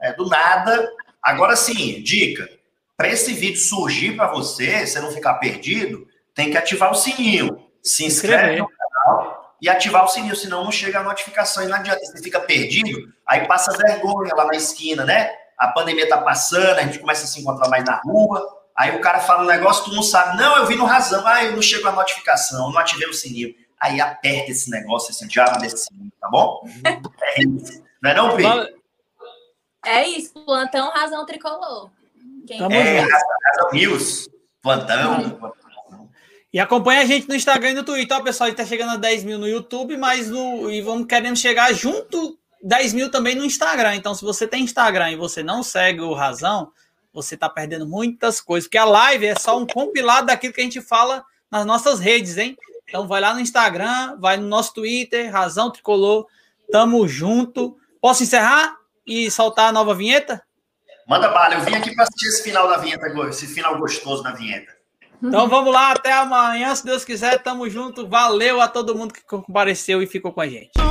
É, do nada. Agora sim, dica. Para esse vídeo surgir para você, você não ficar perdido, tem que ativar o sininho. Se inscreve no canal e ativar o sininho, senão não chega a notificação e não adianta. Você fica perdido, aí passa vergonha lá na esquina, né? A pandemia tá passando, a gente começa a se encontrar mais na rua. Aí o cara fala um negócio, tu não sabe. Não, eu vi no razão. Ah, eu não chego a notificação, não ativei o sininho aí aperta esse negócio, esse diabo desse, tá bom? É <laughs> isso. Não é não, Pedro? É isso, plantão razão tricolor. Quem Tamo é, junto. Razão News, plantão. E acompanha a gente no Instagram e no Twitter, ó, pessoal. A gente tá chegando a 10 mil no YouTube, mas no, e vamos querendo chegar junto 10 mil também no Instagram. Então, se você tem Instagram e você não segue o Razão, você tá perdendo muitas coisas. Porque a live é só um compilado daquilo que a gente fala nas nossas redes, hein? Então, vai lá no Instagram, vai no nosso Twitter, Razão Tricolor. Tamo junto. Posso encerrar e soltar a nova vinheta? Manda bala, eu vim aqui para assistir esse final da vinheta, esse final gostoso da vinheta. Então vamos lá, até amanhã, se Deus quiser, tamo junto. Valeu a todo mundo que compareceu e ficou com a gente.